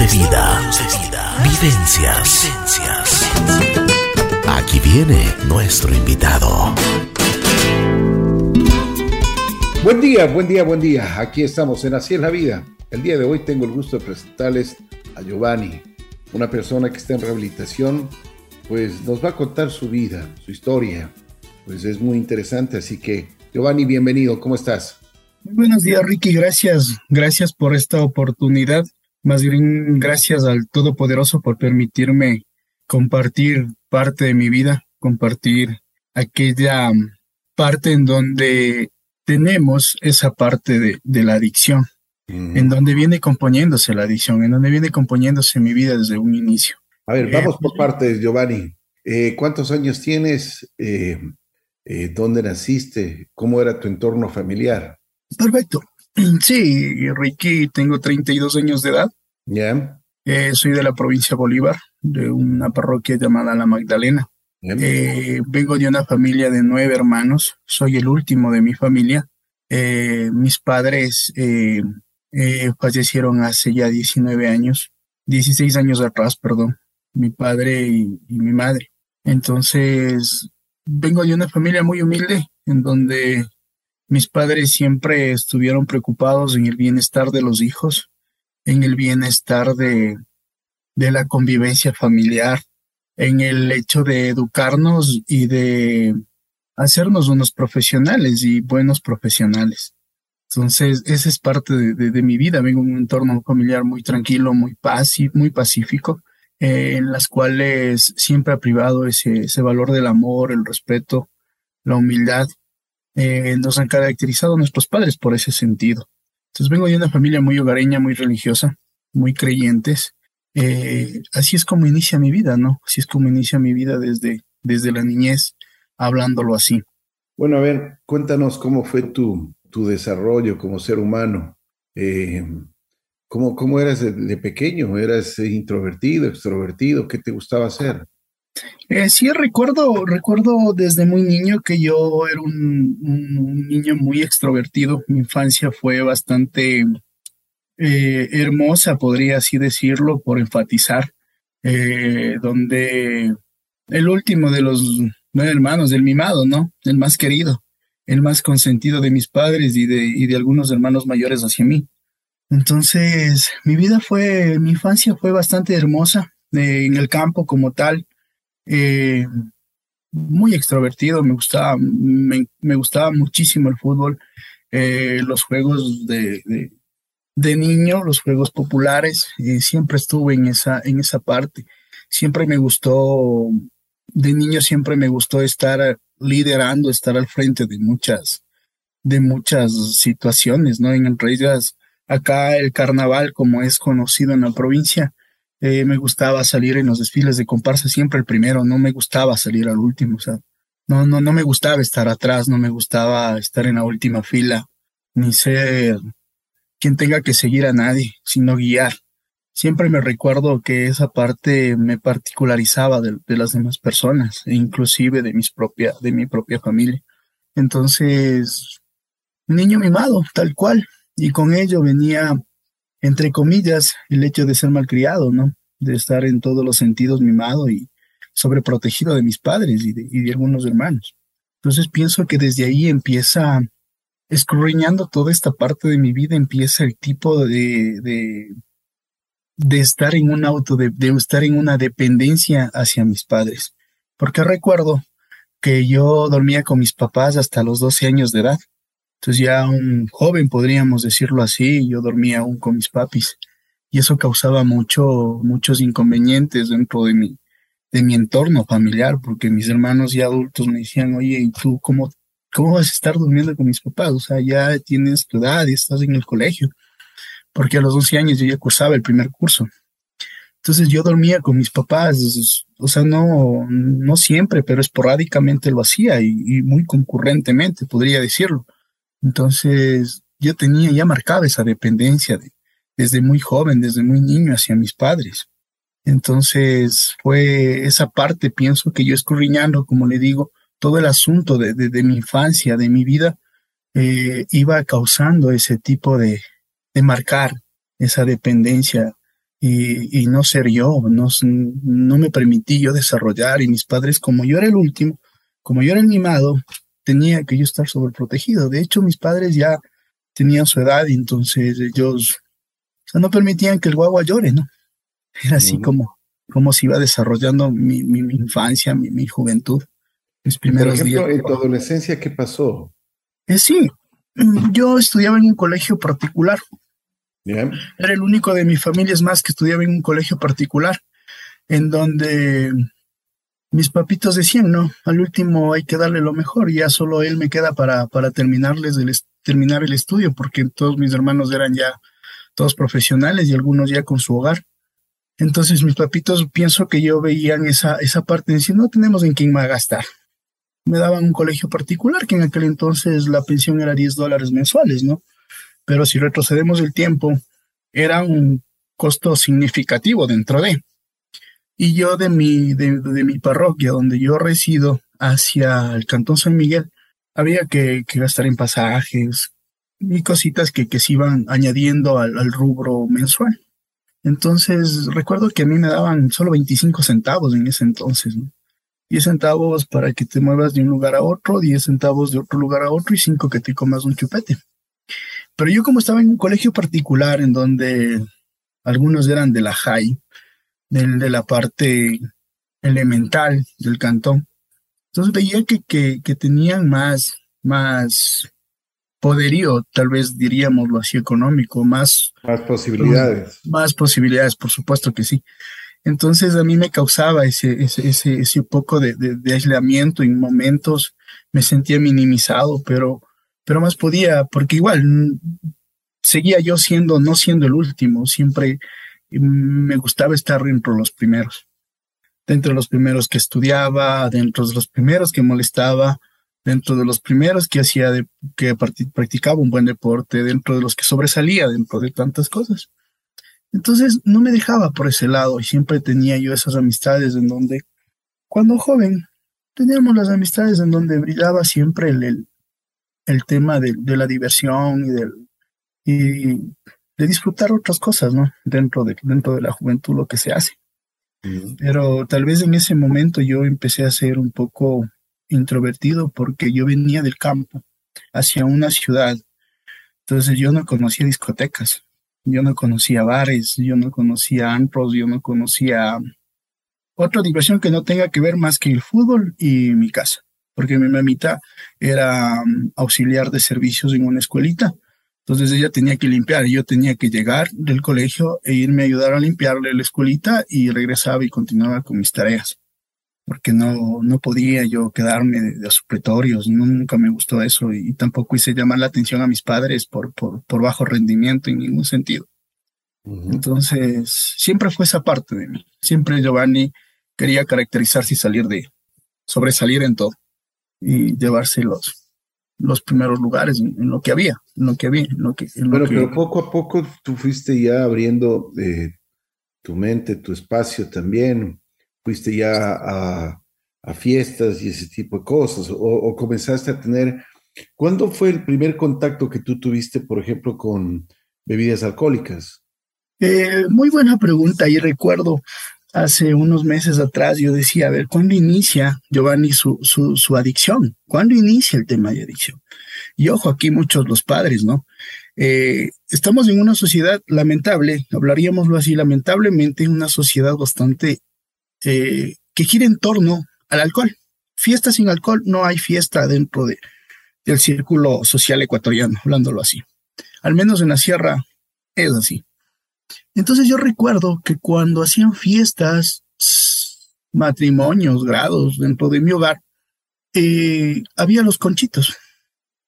de vida. Vivencias. Aquí viene nuestro invitado. Buen día, buen día, buen día. Aquí estamos en Así es la vida. El día de hoy tengo el gusto de presentarles a Giovanni, una persona que está en rehabilitación, pues nos va a contar su vida, su historia. Pues es muy interesante, así que Giovanni, bienvenido, ¿cómo estás? Muy buenos días, Ricky. Gracias. Gracias por esta oportunidad. Más bien, gracias al Todopoderoso por permitirme compartir parte de mi vida, compartir aquella parte en donde tenemos esa parte de, la adicción, en donde viene componiéndose la adicción, en donde viene componiéndose mi vida desde un inicio. A ver, vamos por partes, Giovanni. Eh, ¿Cuántos años tienes? Eh, eh, ¿Dónde naciste? ¿Cómo era tu entorno familiar? Perfecto. Sí, Ricky, tengo 32 años de edad. Ya. Eh, soy de la provincia de Bolívar, de una parroquia llamada La Magdalena. Eh, vengo de una familia de nueve hermanos, soy el último de mi familia. Eh, mis padres fallecieron hace ya 19 años, 16 años atrás, perdón, mi padre y mi madre. Entonces, vengo de una familia muy humilde, en donde mis padres siempre estuvieron preocupados en el bienestar de los hijos, en el bienestar de, de la convivencia familiar, en el hecho de educarnos y de hacernos unos profesionales y buenos profesionales. Entonces, esa es parte de, mi vida. Vengo de un entorno familiar muy tranquilo, muy, muy pacífico, en las cuales siempre ha privado ese, ese valor del amor, el respeto, la humildad eh, nos han caracterizado nuestros padres por ese sentido. Entonces vengo de una familia muy hogareña, muy religiosa, muy creyentes. Eh, así es como inicia mi vida, ¿no? Así es como inicia mi vida desde, desde la niñez, hablándolo así. Bueno, a ver, cuéntanos cómo fue tu, tu desarrollo como ser humano. Eh, ¿cómo, ¿Cómo eras de, pequeño? ¿Eras introvertido, extrovertido? ¿Qué te gustaba hacer? Eh, sí, recuerdo, recuerdo desde muy niño que yo era un, niño muy extrovertido. Mi infancia fue bastante eh, hermosa, podría así decirlo, por enfatizar, eh, donde el último de los nueve hermanos, del mimado, ¿no? El más querido, el más consentido de mis padres y de, y de algunos hermanos mayores hacia mí. Entonces, mi vida fue, mi infancia fue bastante hermosa en el campo como tal eh, muy extrovertido, me gustaba, me, gustaba muchísimo el fútbol, eh, los juegos de, de, niño, los juegos populares, eh, siempre estuve en esa, en esa parte. Siempre me gustó, de niño siempre me gustó estar liderando, estar al frente de muchas, de muchas situaciones, ¿no? En realidad, acá el carnaval, como es conocido en la provincia, eh, me gustaba salir en los desfiles de comparsa siempre el primero, no me gustaba salir al último, no, no, no me gustaba estar atrás, no me gustaba estar en la última fila, ni ser quien tenga que seguir a nadie, sino guiar. Siempre me recuerdo que esa parte me particularizaba de, de las demás personas, e inclusive de mis propia, de mi propia familia. Entonces, niño mimado, tal cual, y con ello venía entre comillas, el hecho de ser malcriado, ¿no? De estar en todos los sentidos mimado y sobreprotegido de mis padres y de, algunos hermanos. Entonces pienso que desde ahí empieza, escurriñando toda esta parte de mi vida, empieza el tipo de, de, de estar en un auto, de, de estar en una dependencia hacia mis padres. Porque recuerdo que yo dormía con mis papás hasta los 12 años de edad. Entonces ya un joven, podríamos decirlo así, yo dormía aún con mis papis y eso causaba mucho, muchos inconvenientes dentro de mi, de mi entorno familiar, porque mis hermanos ya adultos me decían, oye, ¿y tú cómo, cómo vas a estar durmiendo con mis papás? O sea, ya tienes tu edad y estás en el colegio, porque a los 11 años yo ya cursaba el primer curso. Entonces yo dormía con mis papás, o sea, no, no siempre, pero esporádicamente lo hacía y, y muy concurrentemente, podría decirlo. Entonces, yo tenía ya marcada esa dependencia de, desde muy joven, desde muy niño hacia mis padres. Entonces, fue esa parte, pienso que yo escurriñando, como le digo, todo el asunto de, de, mi infancia, de mi vida, eh, iba causando ese tipo de, de marcar esa dependencia y, no ser yo, no, no me permití yo desarrollar y mis padres, como yo era el último, como yo era el mimado, tenía que yo estar sobreprotegido. De hecho, mis padres ya tenían su edad y entonces ellos no permitían que el guagua llore, ¿no? Era así como, como se iba desarrollando mi, mi, infancia, mi, mi, juventud, mis primeros Por ejemplo, días. en tu adolescencia, ¿qué pasó? Eh, sí, yo estudiaba en un colegio particular. Era el único de mi familia, es más, que estudiaba en un colegio particular, en donde mis papitos decían, no, al último hay que darle lo mejor, ya solo él me queda para, para terminarles el, terminar el estudio, porque todos mis hermanos eran ya todos profesionales y algunos ya con su hogar. Entonces mis papitos pienso que yo veían esa, esa parte de decir, no tenemos en quién más gastar. Me daban un colegio particular, que en aquel entonces la pensión era 10 dólares mensuales, ¿no? Pero si retrocedemos el tiempo, era un costo significativo dentro de. Y yo de mi, de, mi parroquia, donde yo resido, hacia el Cantón San Miguel, había que, gastar en pasajes y cositas que, que se iban añadiendo al, al, rubro mensual. Entonces, recuerdo que a mí me daban solo 25 centavos en ese entonces, ¿no? 10 centavos para que te muevas de un lugar a otro, 10 centavos de otro lugar a otro y 5 que te comas un chupete. Pero yo como estaba en un colegio particular en donde algunos eran de la high, de la parte elemental del cantón, entonces veía que, que, tenían más, más poderío, tal vez diríamoslo así, económico, más... Más posibilidades. Más posibilidades, por supuesto que sí. Entonces a mí me causaba ese, ese, ese, ese poco de, de, aislamiento en momentos, me sentía minimizado, pero, pero más podía, porque igual seguía yo siendo, no siendo el último, siempre me gustaba estar dentro de los primeros dentro de los primeros que estudiaba, dentro de los primeros que molestaba, dentro de los primeros que hacía, que practicaba un buen deporte, dentro de los que sobresalía, dentro de tantas cosas. Entonces no me dejaba por ese lado y siempre tenía yo esas amistades en donde, cuando joven, teníamos las amistades en donde brillaba siempre el, el, tema de, de, la diversión y, del, y de disfrutar otras cosas, ¿no? Dentro de, dentro de la juventud, lo que se hace. Pero tal vez en ese momento yo empecé a ser un poco introvertido porque yo venía del campo hacia una ciudad. Entonces yo no conocía discotecas, yo no conocía bares, yo no conocía antros, yo no conocía otra diversión que no tenga que ver más que el fútbol y mi casa, porque mi mamita era mm, auxiliar de servicios en una escuelita entonces ella tenía que limpiar y yo tenía que llegar del colegio e irme a ayudar a limpiarle la escuelita y regresaba y continuaba con mis tareas. Porque no, no podía yo quedarme de, supletorios, nunca me gustó eso y, tampoco hice llamar la atención a mis padres por, por, por bajo rendimiento en ningún sentido. Entonces, siempre fue esa parte de mí. Siempre Giovanni quería caracterizarse y salir de, sobresalir en todo y llevarse los, primeros lugares en, lo que había, en lo que había. En lo que, bueno, pero poco a poco tú fuiste ya abriendo eh, tu mente, tu espacio también, fuiste ya a, a, fiestas y ese tipo de cosas, o, comenzaste a tener... ¿Cuándo fue el primer contacto que tú tuviste, por ejemplo, con bebidas alcohólicas? Eh, muy buena pregunta y recuerdo hace unos meses atrás yo decía, a ver, ¿cuándo inicia Giovanni su, su, adicción? ¿Cuándo inicia el tema de adicción? Y ojo, aquí muchos los padres, ¿no? Eh, estamos en una sociedad lamentable, hablaríamoslo así, lamentablemente, una sociedad bastante eh, que gira en torno al alcohol. Fiesta sin alcohol, no hay fiesta dentro de, del círculo social ecuatoriano, hablándolo así. Al menos en la sierra es así. Entonces yo recuerdo que cuando hacían fiestas, matrimonios, grados dentro de mi hogar, eh, había los conchitos.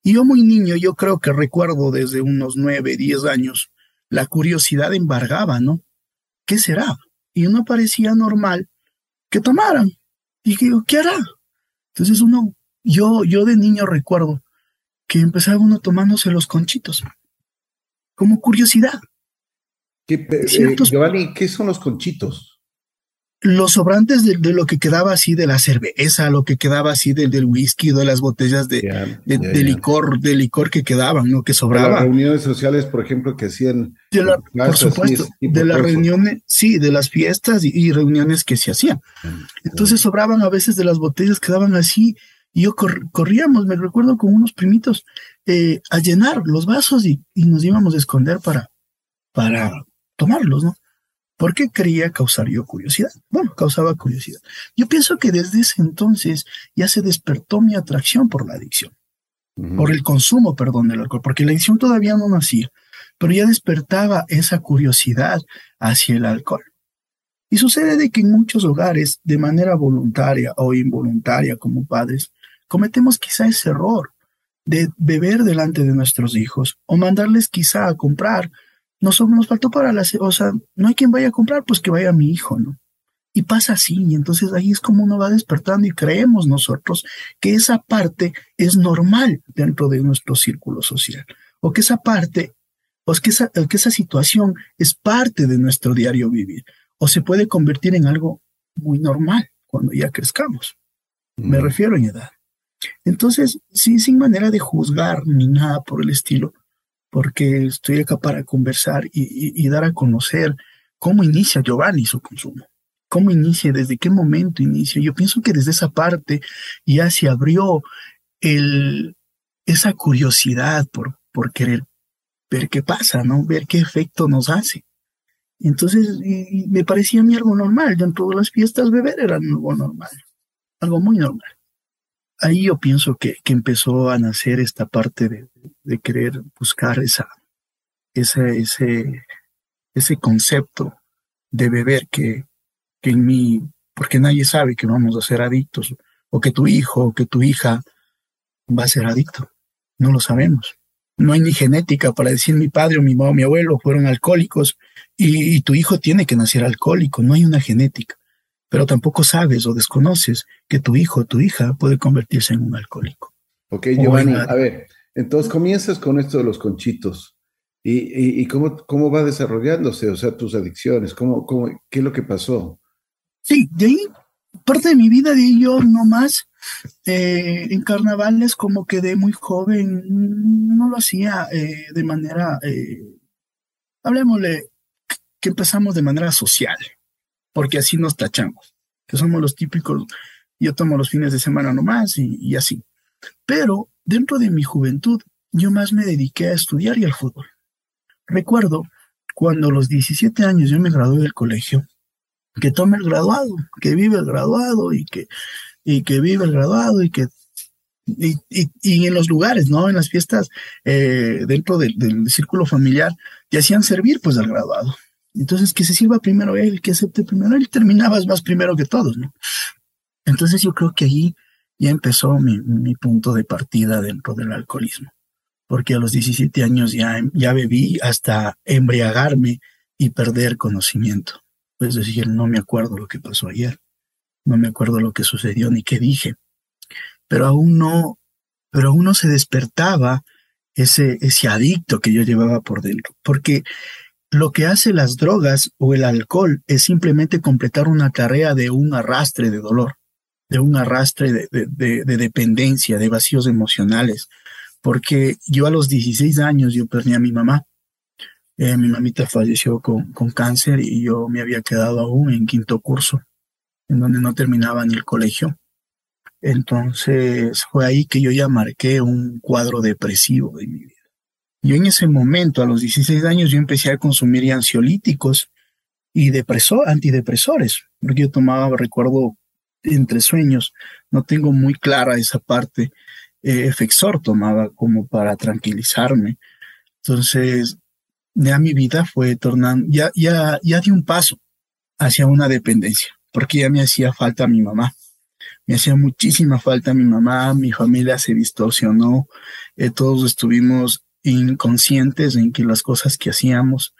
Y yo muy niño, yo creo que recuerdo desde unos nueve, diez años, la curiosidad embargaba, ¿no? ¿Qué será? Y uno parecía normal que tomaran. Y digo, ¿qué hará? Entonces uno, yo, yo de niño recuerdo que empezaba uno tomándose los conchitos, como curiosidad. ¿Qué, eh, Giovanni, ¿qué son los conchitos? los sobrantes de, lo que quedaba así de la cerveza, lo que quedaba así del, del whisky, de las botellas de, de, licor, de licor que quedaban, ¿no? Que sobraba. las reuniones sociales, por ejemplo, que hacían. por supuesto, de las reuniones, sí, de las fiestas y, reuniones que se hacían. Mm, Entonces sobraban a veces de las botellas, quedaban así, y yo corríamos, me recuerdo con unos primitos, eh, a llenar los vasos y, y nos íbamos a esconder para, para tomarlos, ¿no? ¿Por qué quería causar yo curiosidad? Bueno, causaba curiosidad. Yo pienso que desde ese entonces ya se despertó mi atracción por la adicción, por el consumo, perdón, del alcohol, porque la adicción todavía no nacía, pero ya despertaba esa curiosidad hacia el alcohol. Y sucede de que en muchos hogares, de manera voluntaria o involuntaria como padres, cometemos quizá ese error de beber delante de nuestros hijos o mandarles quizá a comprar nos, nos faltó para la, o sea, no hay quien vaya a comprar, pues que vaya mi hijo, ¿no? Y pasa así, y entonces ahí es como uno va despertando y creemos nosotros que esa parte es normal dentro de nuestro círculo social, o que esa parte, o que esa, que esa situación es parte de nuestro diario vivir, o se puede convertir en algo muy normal cuando ya crezcamos. Me refiero en edad. Entonces, sí, sin manera de juzgar ni nada por el estilo, porque estoy acá para conversar y, dar a conocer cómo inicia Giovanni su consumo, cómo inicia, desde qué momento inicia. Yo pienso que desde esa parte ya se abrió el, esa curiosidad por, por querer ver qué pasa, ¿no? Ver qué efecto nos hace. Entonces, me parecía a mí algo normal. Yo en todas las fiestas beber era algo normal, algo muy normal ahí yo pienso que, que, empezó a nacer esta parte de, de querer buscar esa, ese, ese, ese concepto de beber que, que en mí, porque nadie sabe que vamos a ser adictos, o que tu hijo o que tu hija va a ser adicto. No lo sabemos. No hay ni genética para decir mi padre o mi mamá o mi abuelo fueron alcohólicos y tu hijo tiene que nacer alcohólico. No hay una genética pero tampoco sabes o desconoces que tu hijo o tu hija puede convertirse en un alcohólico. Ok, Giovanni, a ver, entonces comienzas con esto de los conchitos. ¿Y, y, cómo, cómo va desarrollándose? O sea, tus adicciones, ¿cómo, cómo, ¿qué es lo que pasó? Sí, de ahí, parte de mi vida, de ahí yo nomás, eh, en carnavales, como que de muy joven, no lo hacía eh, de manera, eh, hablemosle, que empezamos de manera social porque así nos tachamos, que somos los típicos, yo tomo los fines de semana nomás y, y así. Pero dentro de mi juventud, yo más me dediqué a estudiar y al fútbol. Recuerdo cuando a los 17 años yo me gradué del colegio, que tome el graduado, que vive el graduado y que, y que vive el graduado y que y, y, en los lugares, ¿no? En las fiestas, eh, dentro del círculo familiar, te hacían servir pues al graduado. Entonces, que se sirva primero él, que acepte primero él, terminabas más primero que todos. Entonces yo creo que ahí ya empezó mi, mi punto de partida dentro del alcoholismo, porque a los 17 años ya, ya bebí hasta embriagarme y perder conocimiento. Es decir, no me acuerdo lo que pasó ayer, no me acuerdo lo que sucedió ni qué dije, pero aún no, pero aún no se despertaba ese, ese adicto que yo llevaba por dentro, porque lo que hace las drogas o el alcohol es simplemente completar una tarea de un arrastre de dolor, de un arrastre de, dependencia, de vacíos emocionales. Porque yo a los 16 años yo perdí a mi mamá. Eh, mi mamita falleció con, con cáncer y yo me había quedado aún en quinto curso, en donde no terminaba ni el colegio. Entonces fue ahí que yo ya marqué un cuadro depresivo de mi vida. Yo en ese momento, a los 16 años, yo empecé a consumir ansiolíticos y depresor, antidepresores, porque yo tomaba, recuerdo, entre sueños, no tengo muy clara esa parte, eh, Efexor tomaba como para tranquilizarme. Entonces, ya mi vida fue tornando, ya, ya, ya di un paso hacia una dependencia, porque ya me hacía falta mi mamá. Me hacía muchísima falta mi mamá, mi familia se distorsionó, eh, todos estuvimos inconscientes en que las cosas que hacíamos,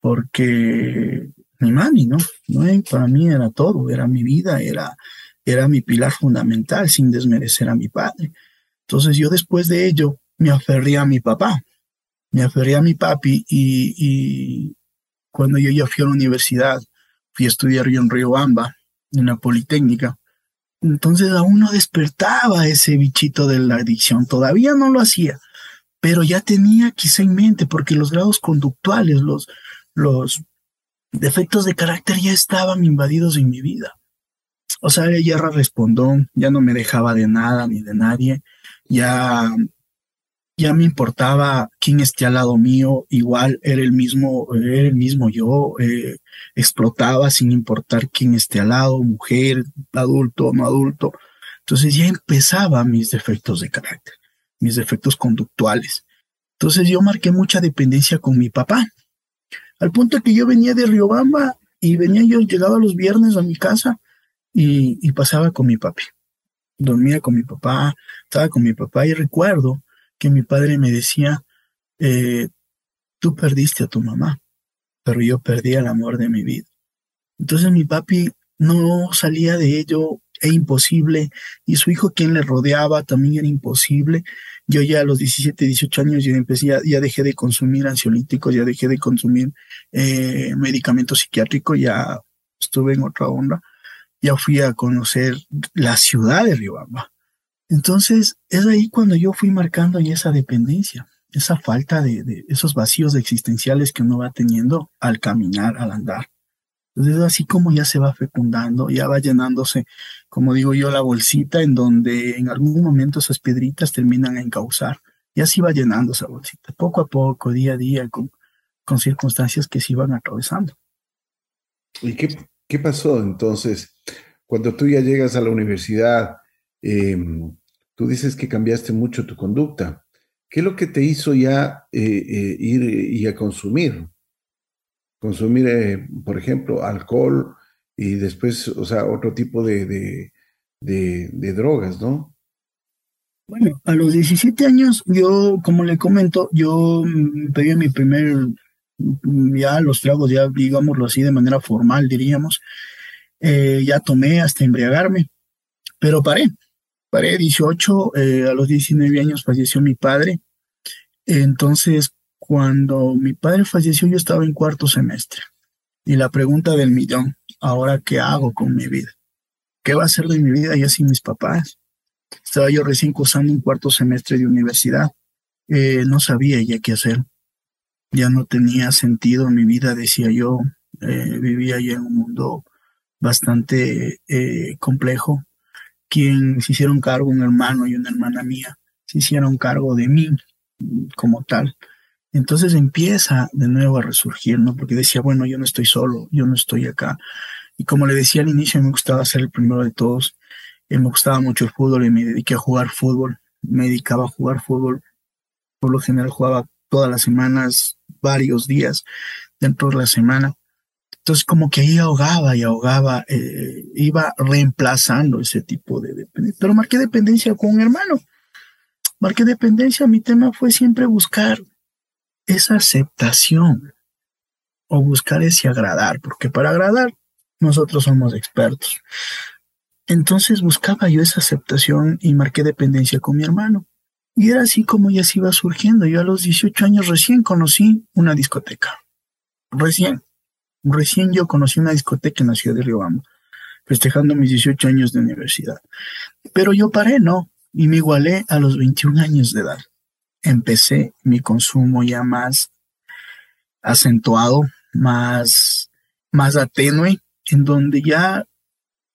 porque mi mami, ¿no? Para mí era todo, era mi vida, era, era mi pilar fundamental, sin desmerecer a mi padre. Entonces yo después de ello me aferré a mi papá, me aferré a mi papi y, y cuando yo ya fui a la universidad, fui a estudiar yo en Riobamba, en la Politécnica. Entonces aún no despertaba ese bichito de la adicción, todavía no lo hacía, pero ya tenía quizá en mente, porque los grados conductuales, los, los defectos de carácter ya estaban invadidos en mi vida. O sea, ella respondió, ya no me dejaba de nada ni de nadie, ya ya me importaba quién esté al lado mío, igual era el mismo, era el mismo yo, eh, explotaba sin importar quién esté al lado, mujer, adulto, no adulto. Entonces ya empezaba mis defectos de carácter, mis defectos conductuales. Entonces yo marqué mucha dependencia con mi papá, al punto que yo venía de Riobamba y venía yo, llegaba los viernes a mi casa y, pasaba con mi papi. Dormía con mi papá, estaba con mi papá y recuerdo que mi padre me decía, eh, tú perdiste a tu mamá, pero yo perdí el amor de mi vida. Entonces mi papi no salía de ello, es imposible, y su hijo quien le rodeaba también era imposible. Yo ya a los 17, 18 años ya empecé, ya, dejé de consumir ansiolíticos, ya dejé de consumir eh, medicamentos psiquiátricos, ya estuve en otra onda, ya fui a conocer la ciudad de Riobamba. Entonces, es ahí cuando yo fui marcando esa dependencia, esa falta de, esos vacíos existenciales que uno va teniendo al caminar, al andar. Entonces, así como ya se va fecundando, ya va llenándose, como digo yo, la bolsita en donde en algún momento esas piedritas terminan en causar. Y así va llenando esa bolsita, poco a poco, día a día, con, con circunstancias que se iban atravesando. ¿Y qué, qué pasó entonces? Cuando tú ya llegas a la universidad, Em, tú dices que cambiaste mucho tu conducta. ¿Qué es lo que te hizo ya eh, eh, ir y a consumir? Consumir, eh, por ejemplo, alcohol y después, o sea, otro tipo de, de, drogas, ¿no? Bueno, a los 17 años, yo, como le comento, yo mm, pegué mi primer, mm, ya los tragos, ya digámoslo así, de manera formal, diríamos. ya tomé hasta embriagarme, pero paré. Paré 18, eh, a los 19 años falleció mi padre. Entonces, cuando mi padre falleció, yo estaba en cuarto semestre. Y la pregunta del millón, ¿ahora qué hago con mi vida? ¿Qué va a hacer de mi vida ya sin mis papás? Estaba yo recién cursando un cuarto semestre de universidad. Eh, no sabía ya qué hacer. Ya no tenía sentido en mi vida, decía yo. Eh, vivía ya en un mundo bastante complejo quien se hicieron cargo, un hermano y una hermana mía, se hicieron cargo de mí como tal. Entonces empieza de nuevo a resurgir, ¿no? Porque decía, bueno, yo no estoy solo, yo no estoy acá. Y como le decía al inicio, me gustaba ser el primero de todos. Eh, me gustaba mucho el fútbol y me dediqué a jugar fútbol. Me dedicaba a jugar fútbol. Por lo general jugaba todas las semanas, varios días dentro de la semana. Entonces como que ahí ahogaba y ahogaba, eh, iba reemplazando ese tipo de dependencia. Pero marqué dependencia con un hermano. Marqué dependencia, mi tema fue siempre buscar esa aceptación o buscar ese agradar, porque para agradar nosotros somos expertos. Entonces buscaba yo esa aceptación y marqué dependencia con mi hermano. Y era así como ya se iba surgiendo. Yo a los 18 años recién conocí una discoteca. Recién. Recién yo conocí una discoteca en la ciudad de Riobamba, festejando mis 18 años de universidad. Pero yo paré, no, y me igualé a los 21 años de edad. Empecé mi consumo ya más acentuado, más, más atenue, en donde ya,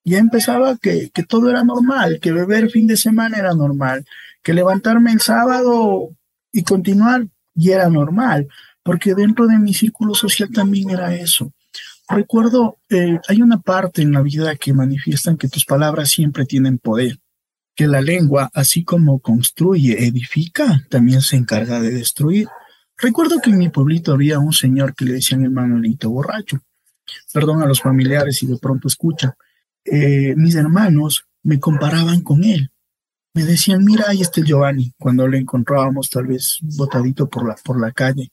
ya empezaba que, que todo era normal, que beber fin de semana era normal, que levantarme el sábado y continuar ya era normal porque dentro de mi círculo social también era eso. Recuerdo, eh, hay una parte en la vida que manifiestan que tus palabras siempre tienen poder, que la lengua, así como construye, edifica, también se encarga de destruir. Recuerdo que en mi pueblito había un señor que le decían el Manuelito borracho. Perdón a los familiares si de pronto escuchan. Eh, mis hermanos me comparaban con él. Me decían, mira, ahí está el Giovanni, cuando le encontrábamos tal vez botadito por la, por la calle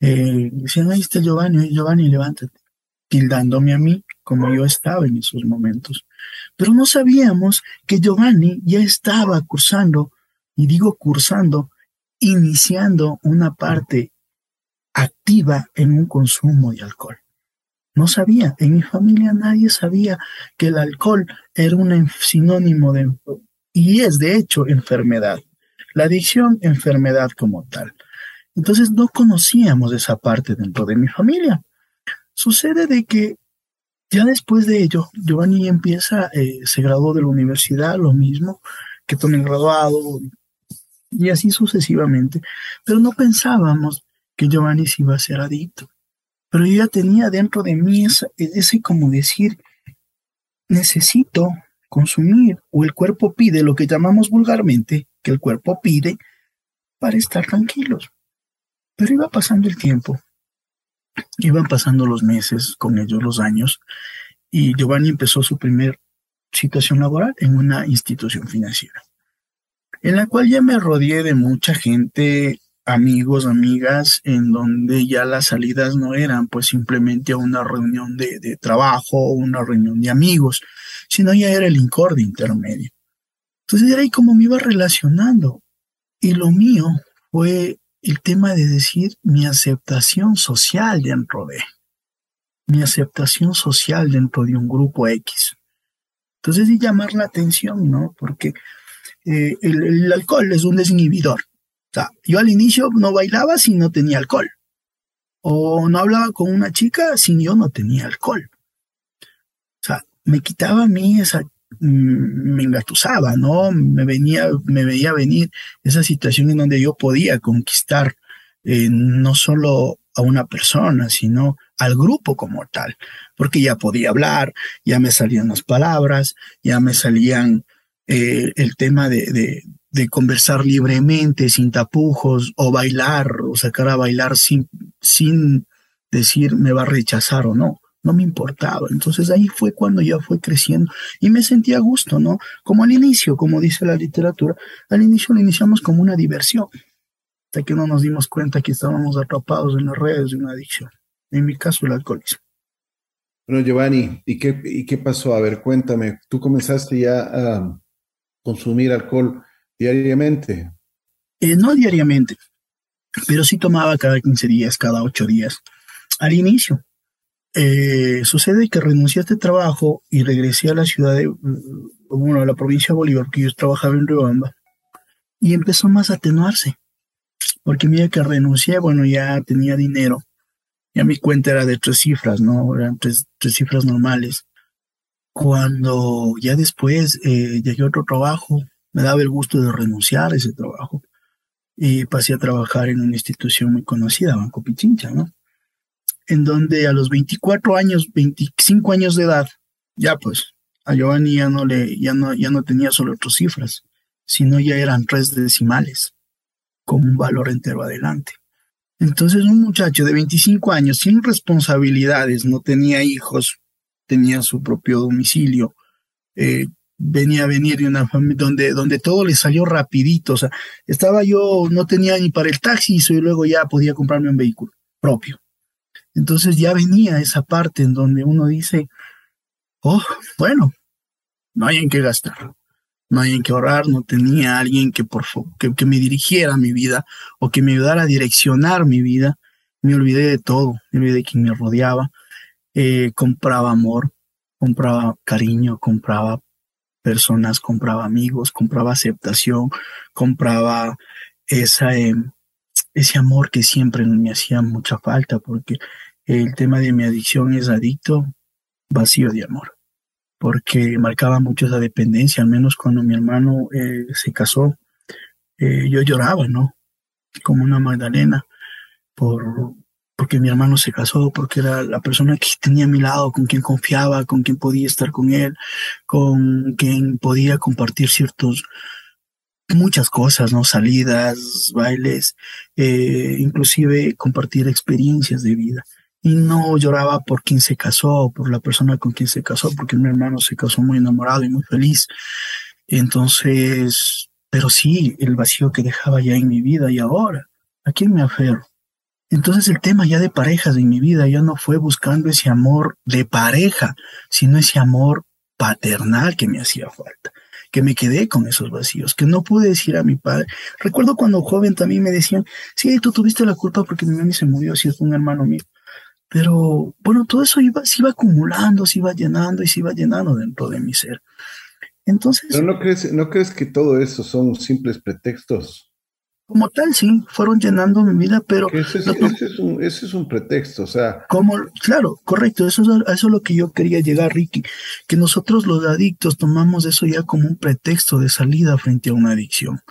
eh, decían, ahí está Giovanni, Giovanni, levántate, tildándome a mí como yo estaba en esos momentos. Pero no sabíamos que Giovanni ya estaba cursando, y digo cursando, iniciando una parte activa en un consumo de alcohol. No sabía, en mi familia nadie sabía que el alcohol era un sinónimo de, y es de hecho enfermedad. La adicción, enfermedad como tal. Entonces no conocíamos esa parte dentro de mi familia. Sucede de que ya después de ello, Giovanni empieza, eh, se graduó de la universidad, lo mismo que Tony graduado, y así sucesivamente. Pero no pensábamos que Giovanni se iba a ser adicto. Pero yo ya tenía dentro de mí ese como decir, necesito consumir, o el cuerpo pide lo que llamamos vulgarmente, que el cuerpo pide para estar tranquilos. Pero iba pasando el tiempo Iban pasando los meses, con ellos los años, y Giovanni empezó su primer situación laboral en una institución financiera, en la cual ya me rodeé de mucha gente, amigos, amigas, en donde ya las salidas no eran pues simplemente una reunión de, de trabajo una reunión de amigos, sino ya era el incorde intermedio. Entonces era ahí como me iba relacionando. Y lo mío fue el tema de decir mi aceptación social dentro de, mi aceptación social dentro de un grupo X. Entonces, y llamar la atención, ¿no? Porque eh, el, alcohol es un desinhibidor. O sea, yo al inicio no bailaba si no tenía alcohol. O no hablaba con una chica si yo no tenía alcohol. O sea, me quitaba a mí esa me engatusaba, ¿no? Me venía, me veía venir esa situación en donde yo podía conquistar eh, no solo a una persona, sino al grupo como tal, porque ya podía hablar, ya me salían las palabras, ya me salían eh, el tema de, de, de, conversar libremente, sin tapujos, o bailar, o sacar a bailar sin, sin decir me va a rechazar o no no me importaba. Entonces ahí fue cuando ya fue creciendo y me sentía a gusto, ¿no? Como al inicio, como dice la literatura, al inicio lo iniciamos como una diversión, hasta que no nos dimos cuenta que estábamos atrapados en las redes de una adicción. En mi caso, el alcoholismo. Bueno, Giovanni, ¿y qué, ¿y qué pasó? A ver, cuéntame, tú comenzaste ya a consumir alcohol diariamente. Eh, no diariamente, pero sí tomaba cada 15 días, cada 8 días. Al inicio, eh, sucede que renuncié a este trabajo y regresé a la ciudad de, bueno, a la provincia de Bolívar, que yo trabajaba en Riobamba, y empezó más a atenuarse, porque mira que renuncié, bueno, ya tenía dinero, ya mi cuenta era de tres cifras, ¿no? Eran tres, cifras normales. Cuando ya después eh, llegué a otro trabajo, me daba el gusto de renunciar a ese trabajo y pasé a trabajar en una institución muy conocida, Banco Pichincha, ¿no? En donde a los 24 años, 25 años de edad, ya pues a Giovanni ya no le, ya no, ya no tenía solo otras cifras, sino ya eran tres decimales, con un valor entero adelante. Entonces un muchacho de 25 años, sin responsabilidades, no tenía hijos, tenía su propio domicilio, eh, venía a venir de una familia donde, donde todo le salió rapidito, o sea, estaba yo, no tenía ni para el taxi y luego ya podía comprarme un vehículo propio. Entonces ya venía esa parte en donde uno dice, oh, bueno, no hay en qué gastar, no hay en qué ahorrar, no tenía alguien que, por que, que me dirigiera mi vida o que me ayudara a direccionar mi vida. Me olvidé de todo, me olvidé de quien me rodeaba. Eh, compraba amor, compraba cariño, compraba personas, compraba amigos, compraba aceptación, compraba eh, ese amor que siempre me hacía mucha falta, porque el tema de mi adicción es adicto, vacío de amor, porque marcaba mucho esa dependencia, al menos cuando mi hermano eh, se casó, eh, yo lloraba, ¿no? Como una Magdalena, por, porque mi hermano se casó, porque era la persona que tenía a mi lado, con quien confiaba, con quien podía estar con él, con quien podía compartir ciertos muchas cosas, ¿no? Salidas, bailes, eh, inclusive compartir experiencias de vida. Y no lloraba por quien se casó, por la persona con quien se casó, porque mi hermano se casó muy enamorado y muy feliz. Entonces, pero sí, el vacío que dejaba ya en mi vida y ahora, ¿a quién me aferro? Entonces el tema ya de parejas en mi vida ya no fue buscando ese amor de pareja, sino ese amor paternal que me hacía falta que me quedé con esos vacíos, que no pude decir a mi padre. Recuerdo cuando joven también me decían, sí, tú tuviste la culpa porque mi mami se murió, si es un hermano mío. Pero bueno, todo eso iba, se iba acumulando, se iba llenando y se iba llenando dentro de mi ser. Entonces. Pero no crees, ¿no crees que todo eso son simples pretextos? Como tal, sí, fueron llenando mi vida, pero... Ese es, un, ese es, un, pretexto, o sea... Como, claro, correcto, eso es, eso es lo que yo quería llegar, Ricky, que nosotros los adictos tomamos eso ya como un pretexto de salida frente a una adicción,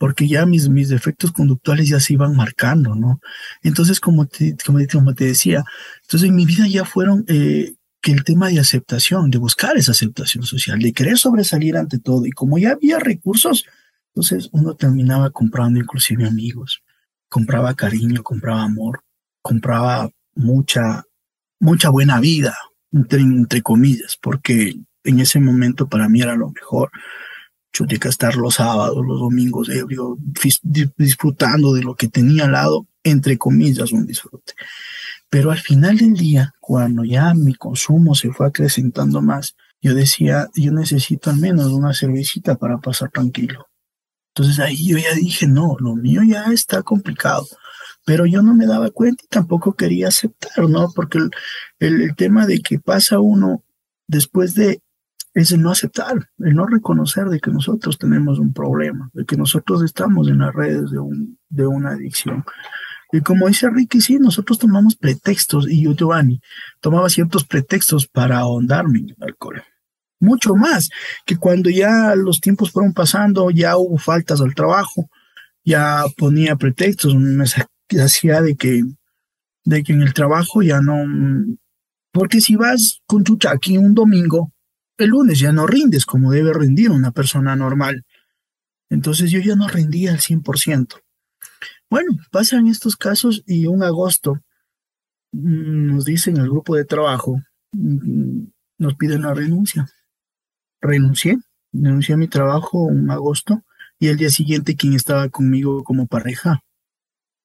porque ya mis, mis defectos conductuales ya se iban marcando, ¿no? Entonces, como te, como, te decía, entonces en mi vida ya fueron... Eh, que el tema de aceptación, de buscar esa aceptación social, de querer sobresalir ante todo, y como ya había recursos, entonces uno terminaba comprando inclusive amigos, compraba cariño, compraba amor, compraba mucha, mucha buena vida, entre, comillas, porque en ese momento para mí era lo mejor. Que estar los sábados, los domingos ebrio, disfrutando de lo que tenía al lado, entre comillas, un disfrute. Pero al final del día, cuando ya mi consumo se fue acrecentando más, yo decía, yo necesito al menos una cervecita para pasar tranquilo. Entonces ahí yo ya dije, no, lo mío ya está complicado. Pero yo no me daba cuenta y tampoco quería aceptar, ¿no? Porque el, tema de que pasa uno después de es el no aceptar, el no reconocer de que nosotros tenemos un problema, de que nosotros estamos en las redes de, un, de una adicción. Y como dice Ricky, sí, nosotros tomamos pretextos, y yo, Giovanni, tomaba ciertos pretextos para ahondarme en el alcohol mucho más que cuando ya los tiempos fueron pasando, ya hubo faltas al trabajo, ya ponía pretextos, me hacía de que, de que en el trabajo ya no, porque si vas con Chuchaki un domingo, el lunes ya no rindes como debe rendir una persona normal. Entonces yo ya no rendía al 100%. Bueno, pasan estos casos y un agosto mm, nos dicen el grupo de trabajo, mm, nos piden la renuncia renuncié, renuncié a mi trabajo en agosto y el día siguiente quien estaba conmigo como pareja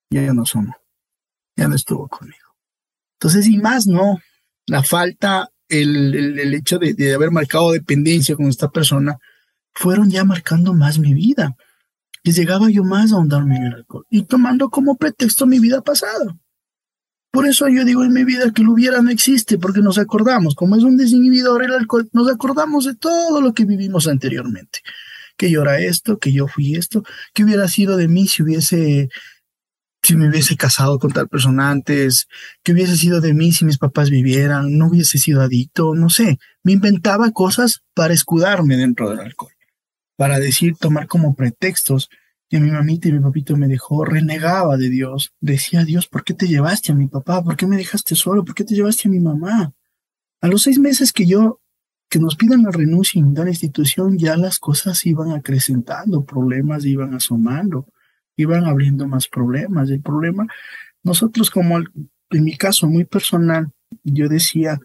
ya no somos, ya no estuvo conmigo. Entonces, y más, ¿no? La falta, el, el, hecho de, de, haber marcado dependencia con esta persona, fueron ya marcando más mi vida. Y llegaba yo más a ahondarme en el alcohol y tomando como pretexto mi vida pasada. Por eso yo digo en mi vida que lo hubiera no existe, porque nos acordamos, como es un desinhibidor el alcohol, nos acordamos de todo lo que vivimos anteriormente. Que yo era esto, que yo fui esto, que hubiera sido de mí si hubiese, si me hubiese casado con tal persona antes, que hubiese sido de mí si mis papás vivieran, no hubiese sido adicto, no sé. Me inventaba cosas para escudarme dentro del alcohol, para decir, tomar como pretextos y mi mamita y mi papito me dejó, renegaba de Dios. Decía, Dios, ¿por qué te llevaste a mi papá? ¿Por qué me dejaste solo? ¿Por qué te llevaste a mi mamá? A los seis meses que yo, que nos pidan la renuncia en la institución, ya las cosas iban acrecentando, problemas iban asomando, iban abriendo más problemas. El problema, nosotros como en mi caso muy personal, yo decía,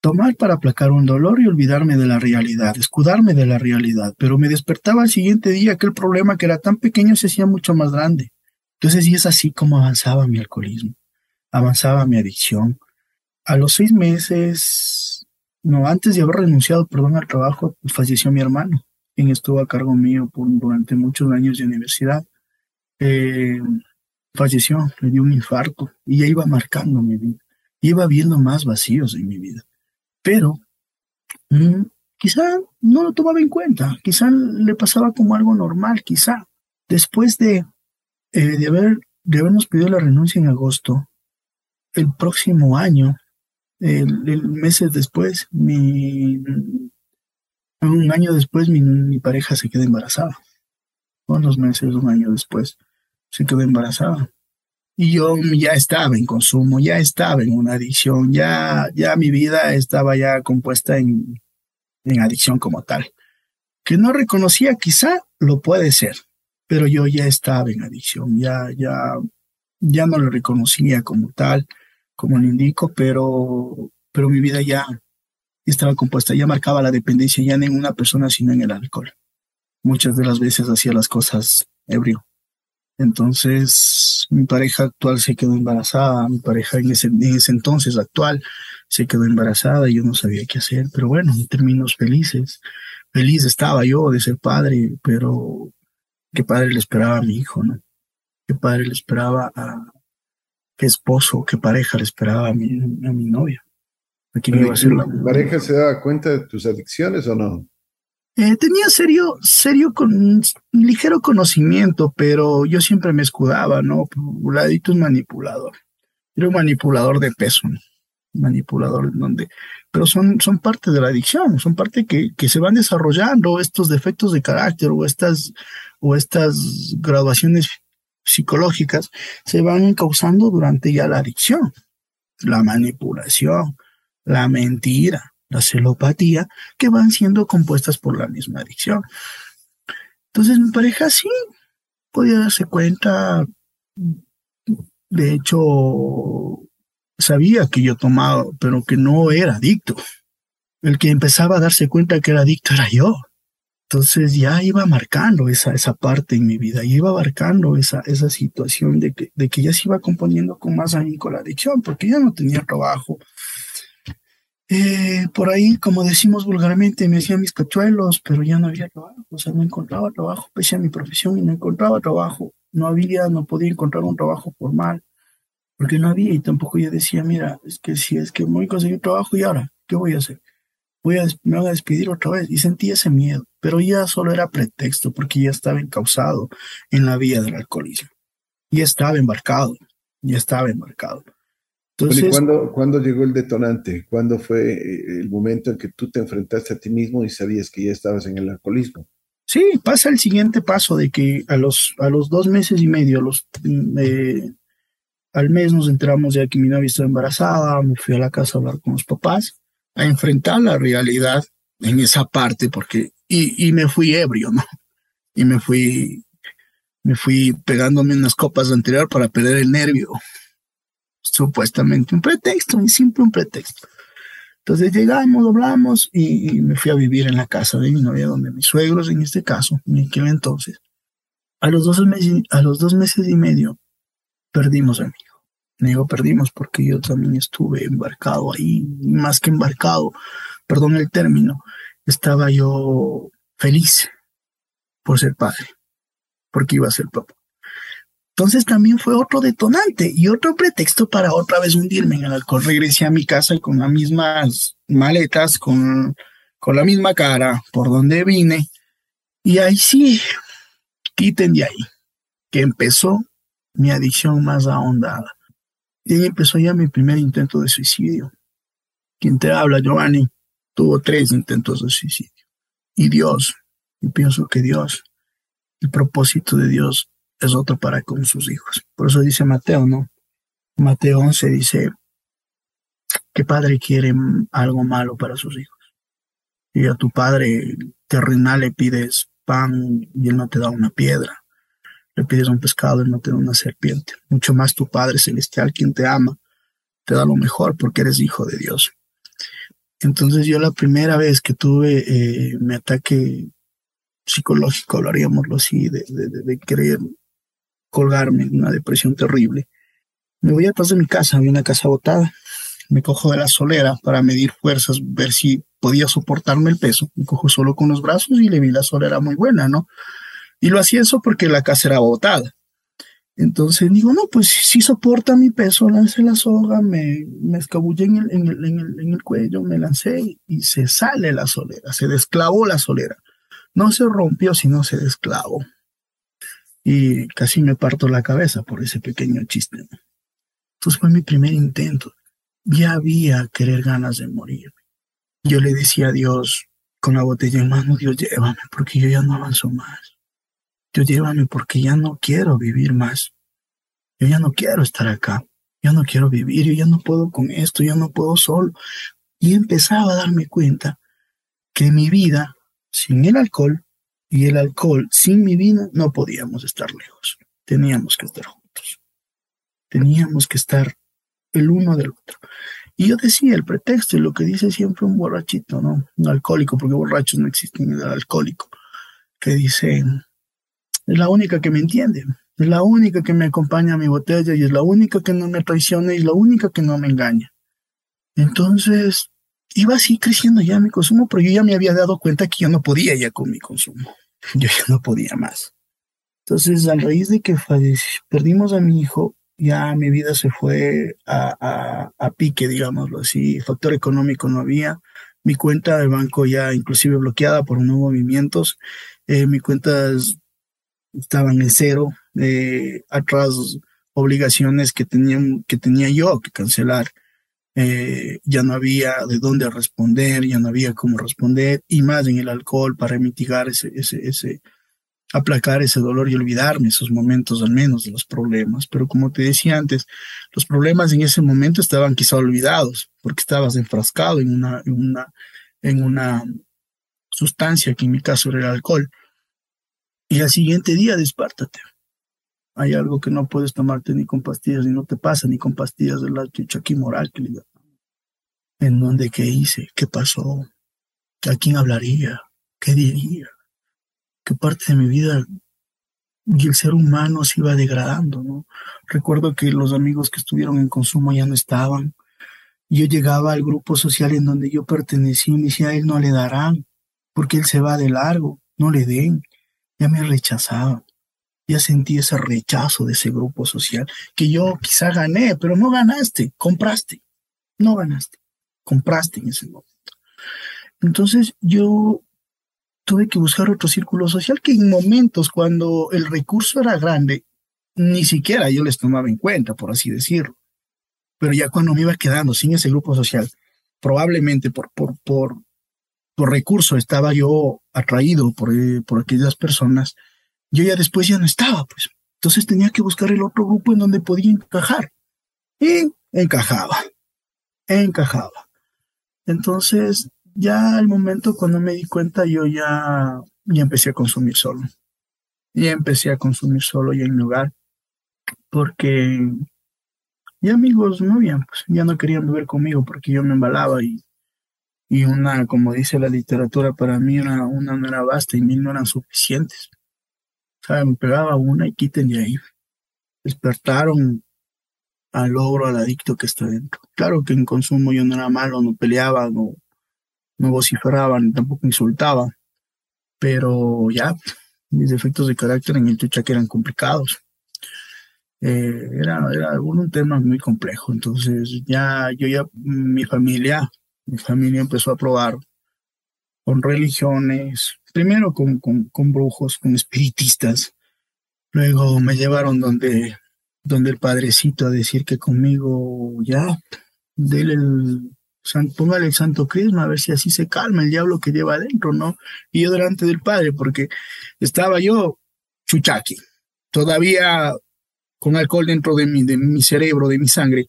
tomar para aplacar un dolor y olvidarme de la realidad, escudarme de la realidad, pero me despertaba al siguiente día aquel problema que era tan pequeño se hacía mucho más grande. Entonces, y es así como avanzaba mi alcoholismo, avanzaba mi adicción. A los seis meses, no, antes de haber renunciado, perdón, al trabajo, falleció mi hermano, quien estuvo a cargo mío por, durante muchos años de universidad. Eh, falleció, le dio un infarto y ya iba marcando mi vida. Iba viendo más vacíos en mi vida pero mm, quizá no lo tomaba en cuenta, quizá le pasaba como algo normal, quizá. Después de, eh, de, haber, de habernos pedido la renuncia en agosto, el próximo año, el, meses después, mi, un año después, mi, pareja se quedó embarazada. Unos meses, un año después, se quedó embarazada. Y yo ya estaba en consumo, ya estaba en una adicción, ya, ya mi vida estaba ya compuesta en, en adicción como tal. Que no reconocía, quizá lo puede ser, pero yo ya estaba en adicción, ya, ya, ya no lo reconocía como tal, como le indico, pero, pero mi vida ya estaba compuesta, ya marcaba la dependencia ya en una persona, sino en el alcohol. Muchas de las veces hacía las cosas ebrio. Entonces, mi pareja actual se quedó embarazada, mi pareja en ese, en ese entonces actual se quedó embarazada y yo no sabía qué hacer, pero bueno, en términos felices, feliz estaba yo de ser padre, pero qué padre le esperaba a mi hijo, ¿no? Qué padre le esperaba a, qué esposo, qué pareja le esperaba a mi, a mi novia. ¿A quién iba a ser la pareja se daba cuenta de tus adicciones o no? Eh, tenía serio, serio, con ligero conocimiento, pero yo siempre me escudaba, ¿no? El adicto es manipulador. Era un manipulador de peso, ¿no? manipulador donde, pero son, son parte de la adicción, son parte que, que se van desarrollando estos defectos de carácter o estas, o estas graduaciones psicológicas se van causando durante ya la adicción, la manipulación, la mentira, la celopatía, que van siendo compuestas por la misma adicción. Entonces mi pareja sí podía darse cuenta, de hecho, sabía que yo tomaba, pero que no era adicto. El que empezaba a darse cuenta que era adicto era yo. Entonces ya iba marcando esa, esa parte en mi vida, y iba marcando esa, esa situación de que, de que ya se iba componiendo con más ahínco la adicción, porque ya no tenía trabajo. Eh, por ahí, como decimos vulgarmente, me hacían mis cachuelos, pero ya no había trabajo, o sea, no encontraba trabajo, pese a mi profesión, y no encontraba trabajo, no había, no podía encontrar un trabajo formal, porque no había, y tampoco yo decía, mira, es que si es que voy a conseguir trabajo, ¿y ahora qué voy a hacer? voy a, me van a despedir otra vez. Y sentí ese miedo, pero ya solo era pretexto porque ya estaba encausado en la vía del alcoholismo. Ya estaba embarcado, ya estaba embarcado. Entonces, ¿cuándo, ¿Cuándo llegó el detonante? ¿Cuándo fue eh, el momento en que tú te enfrentaste a ti mismo y sabías que ya estabas en el alcoholismo? Sí, pasa el siguiente paso de que a los, a los dos meses y medio, los, eh, al mes nos enteramos ya que mi novia estaba embarazada, me fui a la casa a hablar con los papás a enfrentar la realidad en esa parte, porque, y, y me fui ebrio, ¿no? Y me fui, me fui pegándome unas copas anterior para perder el nervio. Supuestamente un pretexto, y simple un pretexto. Entonces llegamos, hablamos y, me fui a vivir en la casa de mi novia, donde mis suegros, en este caso, en aquel entonces, a los dos meses, a los dos meses y medio, perdimos a mí digo perdimos porque yo también estuve embarcado ahí, más que embarcado, perdón el término, estaba yo feliz por ser padre, porque iba a ser papá. Entonces también fue otro detonante y otro pretexto para otra vez hundirme en el alcohol. Regresé a mi casa con las mismas maletas, con, con la misma cara por donde vine. Y ahí sí, quiten de ahí, que empezó mi adicción más ahondada. Y ahí empezó ya mi primer intento de suicidio. Quien te habla, Giovanni, tuvo tres intentos de suicidio. Y Dios, y pienso que Dios, el propósito de Dios es otro para con sus hijos. Por eso dice Mateo, ¿no? Mateo 11 dice que padre quiere algo malo para sus hijos. Y a tu padre terrenal le pides pan y él no te da una piedra le pides un pescado y no te da una serpiente. Mucho más tu Padre Celestial, quien te ama, te da lo mejor porque eres hijo de Dios. Entonces yo la primera vez que tuve eh, mi ataque psicológico, hablaríamoslo así, de, de, querer colgarme en una depresión terrible, me voy atrás de mi casa, había una casa botada, me cojo de la solera para medir fuerzas, ver si podía soportarme el peso, me cojo solo con los brazos y le vi la solera muy buena, ¿no? Y lo hacía eso porque la casa era botada. Entonces digo, no, pues si soporta mi peso, lancé la soga, me, me escabullé en el, en, el, en, el, cuello, me lancé y se sale la solera, se desclavó la solera. No se rompió, sino se desclavó. Y casi me parto la cabeza por ese pequeño chiste. Entonces fue mi primer intento. Ya había querer ganas de morir. Yo le decía a Dios con la botella en mano, Dios llévame, porque yo ya no avanzo más. Yo llévame porque ya no quiero vivir más. Yo ya no quiero estar acá. Yo no quiero vivir. Yo ya no puedo con esto. Yo no puedo solo. Y empezaba a darme cuenta que mi vida sin el alcohol y el alcohol sin mi vida no podíamos estar lejos. Teníamos que estar juntos. Teníamos que estar el uno del otro. Y yo decía el pretexto y lo que dice siempre un borrachito, ¿no? Un alcohólico, porque borrachos no existen el alcohólico, que dice, es la única que me entiende, es la única que me acompaña a mi botella y es la única que no me traiciona y es la única que no me engaña. Entonces, iba así creciendo ya mi consumo, pero yo ya me había dado cuenta que yo no podía ya con mi consumo. Yo ya no podía más. Entonces, a raíz de que perdimos a mi hijo, ya mi vida se fue a, a, pique, digámoslo así. Factor económico no había. Mi cuenta de banco ya inclusive bloqueada por unos movimientos. Eh, mis cuentas estaban en cero. Eh, atrás obligaciones que, tenían, que tenía yo que cancelar. Eh, ya no había de dónde responder, ya no había cómo responder, y más en el alcohol para mitigar ese, ese, ese, aplacar ese dolor y olvidarme esos momentos al menos de los problemas. Pero como te decía antes, los problemas en ese momento estaban quizá olvidados porque estabas enfrascado en una, en una, en una sustancia que en mi caso era el alcohol. Y al siguiente día despártate. Hay algo que no puedes tomarte ni con pastillas y no te pasa ni con pastillas de la chuchaquí moral que le ¿En dónde qué hice? ¿Qué pasó? ¿A quién hablaría? ¿Qué diría? que parte de mi vida y el ser humano se iba degradando, ¿no? Recuerdo que los amigos que estuvieron en consumo ya no estaban. Yo llegaba al grupo social en donde yo pertenecía y me decía, a él no le darán, porque él se va de largo, no le den. Ya me rechazaban. Ya sentí ese rechazo de ese grupo social, que yo quizá gané, pero no ganaste, compraste. No ganaste, compraste en ese momento. Entonces yo tuve que buscar otro círculo social que en momentos cuando el recurso era grande, ni siquiera yo les tomaba en cuenta, por así decirlo. Pero ya cuando me iba quedando sin ese grupo social, probablemente por, por, por, por recurso estaba yo atraído por, eh, por aquellas personas, yo ya después ya no estaba, pues. Entonces tenía que buscar el otro grupo en donde podía encajar. Y encajaba, encajaba. Entonces, ya al momento cuando me di cuenta yo ya, ya empecé a consumir solo. Ya empecé a consumir solo ya en mi hogar. Porque ya amigos no habían, pues ya no querían beber conmigo porque yo me embalaba y, y una, como dice la literatura, para mí una, una no era basta y mil no eran suficientes. Me pegaba una y quiten de ahí. Despertaron al logro, al adicto que está dentro. Claro que en consumo yo no era malo, no peleaba, no, no vociferaba ni tampoco insultaba, pero ya mis defectos de carácter en el que eran complicados. Eh, era, era un, tema muy complejo, entonces ya yo ya, mi familia, mi familia empezó a probar con religiones, primero con, con, con brujos, con espiritistas, luego me llevaron donde, donde el padrecito a decir que conmigo ya, déle el, póngale el santo crisma, a ver si así se calma el diablo que lleva adentro, ¿no? Y yo delante del Padre, porque estaba yo chuchaqui, todavía con alcohol dentro de mi, de mi cerebro, de mi sangre.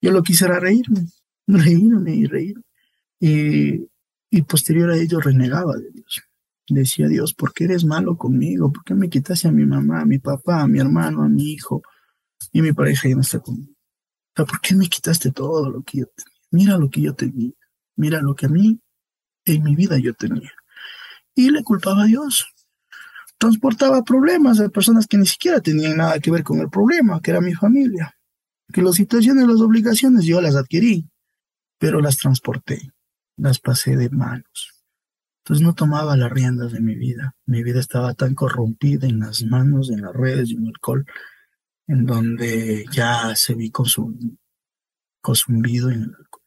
Yo lo quisiera reírme, reírme y reír. Y, y posterior a ello renegaba de Dios. Decía Dios, ¿por qué eres malo conmigo? ¿Por qué me quitaste a mi mamá, a mi papá, a mi hermano, a mi hijo? Y mi pareja ya no está conmigo. ¿por qué me quitaste todo lo que yo tenía? mira lo que yo tenía, mira lo que a mí en mi vida yo tenía. Y le culpaba a Dios. Transportaba problemas a personas que ni siquiera tenían nada que ver con el problema, que era mi familia. Que las situaciones, las obligaciones yo las adquirí, pero las transporté, las pasé de manos. Entonces no tomaba las riendas de mi vida. Mi vida estaba tan corrompida en las manos, en las redes y en el alcohol, en donde ya se vi consumido en el alcohol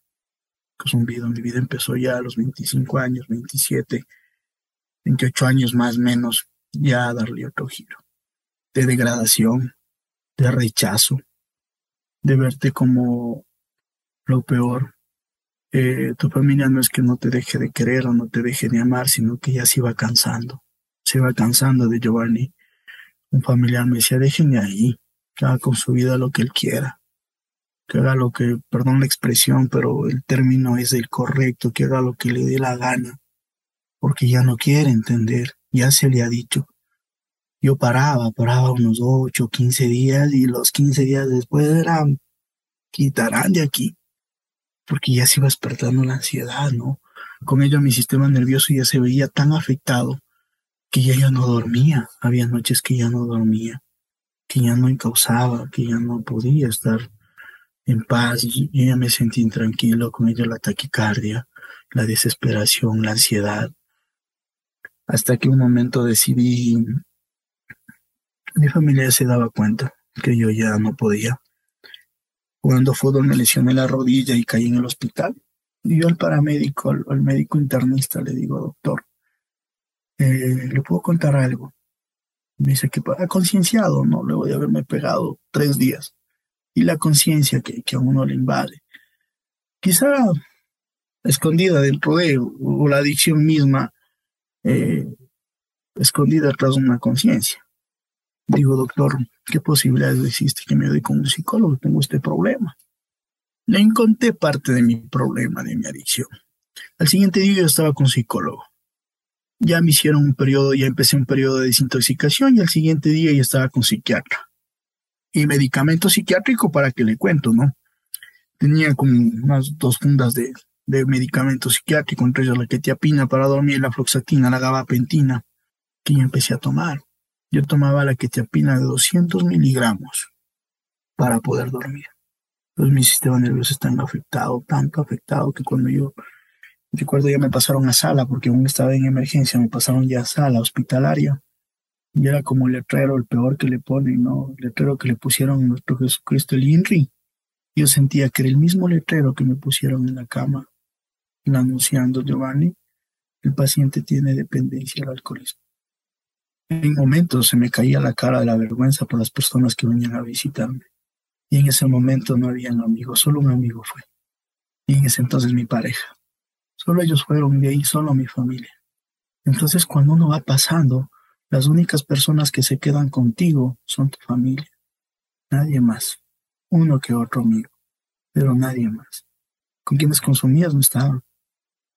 zumbido. Mi vida empezó ya a los 25 años, 27, 28 años más menos, ya a darle otro giro. De degradación, de rechazo, de verte como lo peor. Eh, tu familia no es que no te deje de querer o no te deje de amar, sino que ya se iba cansando. Se iba cansando de Giovanni. Un familiar me decía, déjenme ahí, que haga con su vida lo que él quiera que haga lo que, perdón la expresión, pero el término es el correcto, que haga lo que le dé la gana, porque ya no quiere entender, ya se le ha dicho. Yo paraba, paraba unos ocho, quince días y los quince días después eran, quitarán de aquí, porque ya se iba despertando la ansiedad, ¿no? Con ello mi sistema nervioso ya se veía tan afectado que ya yo no dormía, había noches que ya no dormía, que ya no encausaba, que ya no podía estar en paz y ya me sentí intranquilo, con ello la taquicardia, la desesperación, la ansiedad, hasta que un momento decidí, mi familia se daba cuenta que yo ya no podía, Jugando fútbol me lesioné la rodilla y caí en el hospital. Y yo al paramédico, al, médico internista, le digo, doctor, eh, ¿le puedo contar algo? Me dice que ha concienciado, ¿no? Luego de haberme pegado tres días. Y la conciencia que, a uno le invade. Quizá escondida dentro de, o la adicción misma, eh, escondida tras una conciencia. Digo, doctor, ¿qué posibilidades existe que me doy con un psicólogo? Tengo este problema. Le conté parte de mi problema, de mi adicción. Al siguiente día yo estaba con psicólogo. Ya me hicieron un periodo, ya empecé un periodo de desintoxicación y al siguiente día ya estaba con psiquiatra. Y medicamento psiquiátrico para que le cuento, ¿no? Tenía como unas dos fundas de, de medicamento psiquiátrico, entre ellos la quetiapina para dormir, la floxatina, la gabapentina, que yo empecé a tomar. Yo tomaba la quetiapina de 200 miligramos para poder dormir. Entonces mi sistema nervioso está afectado, tanto afectado que cuando yo recuerdo ya me pasaron a sala, porque aún estaba en emergencia, me pasaron ya a sala hospitalaria. Y era como el letrero, el peor que le ponen, ¿no? El letrero que le pusieron a nuestro Jesucristo, el INRI. Yo sentía que era el mismo letrero que me pusieron en la cama anunciando Giovanni, el paciente tiene dependencia al alcoholismo. En momentos se me caía la cara de la vergüenza por las personas que venían a visitarme. Y en ese momento no había un amigo, solo un amigo fue. Y en ese entonces mi pareja. Solo ellos fueron de ahí, solo mi familia. Entonces cuando uno va pasando, las únicas personas que se quedan contigo son tu familia. Nadie más. Uno que otro amigo, pero nadie más. Con quienes consumías no estaban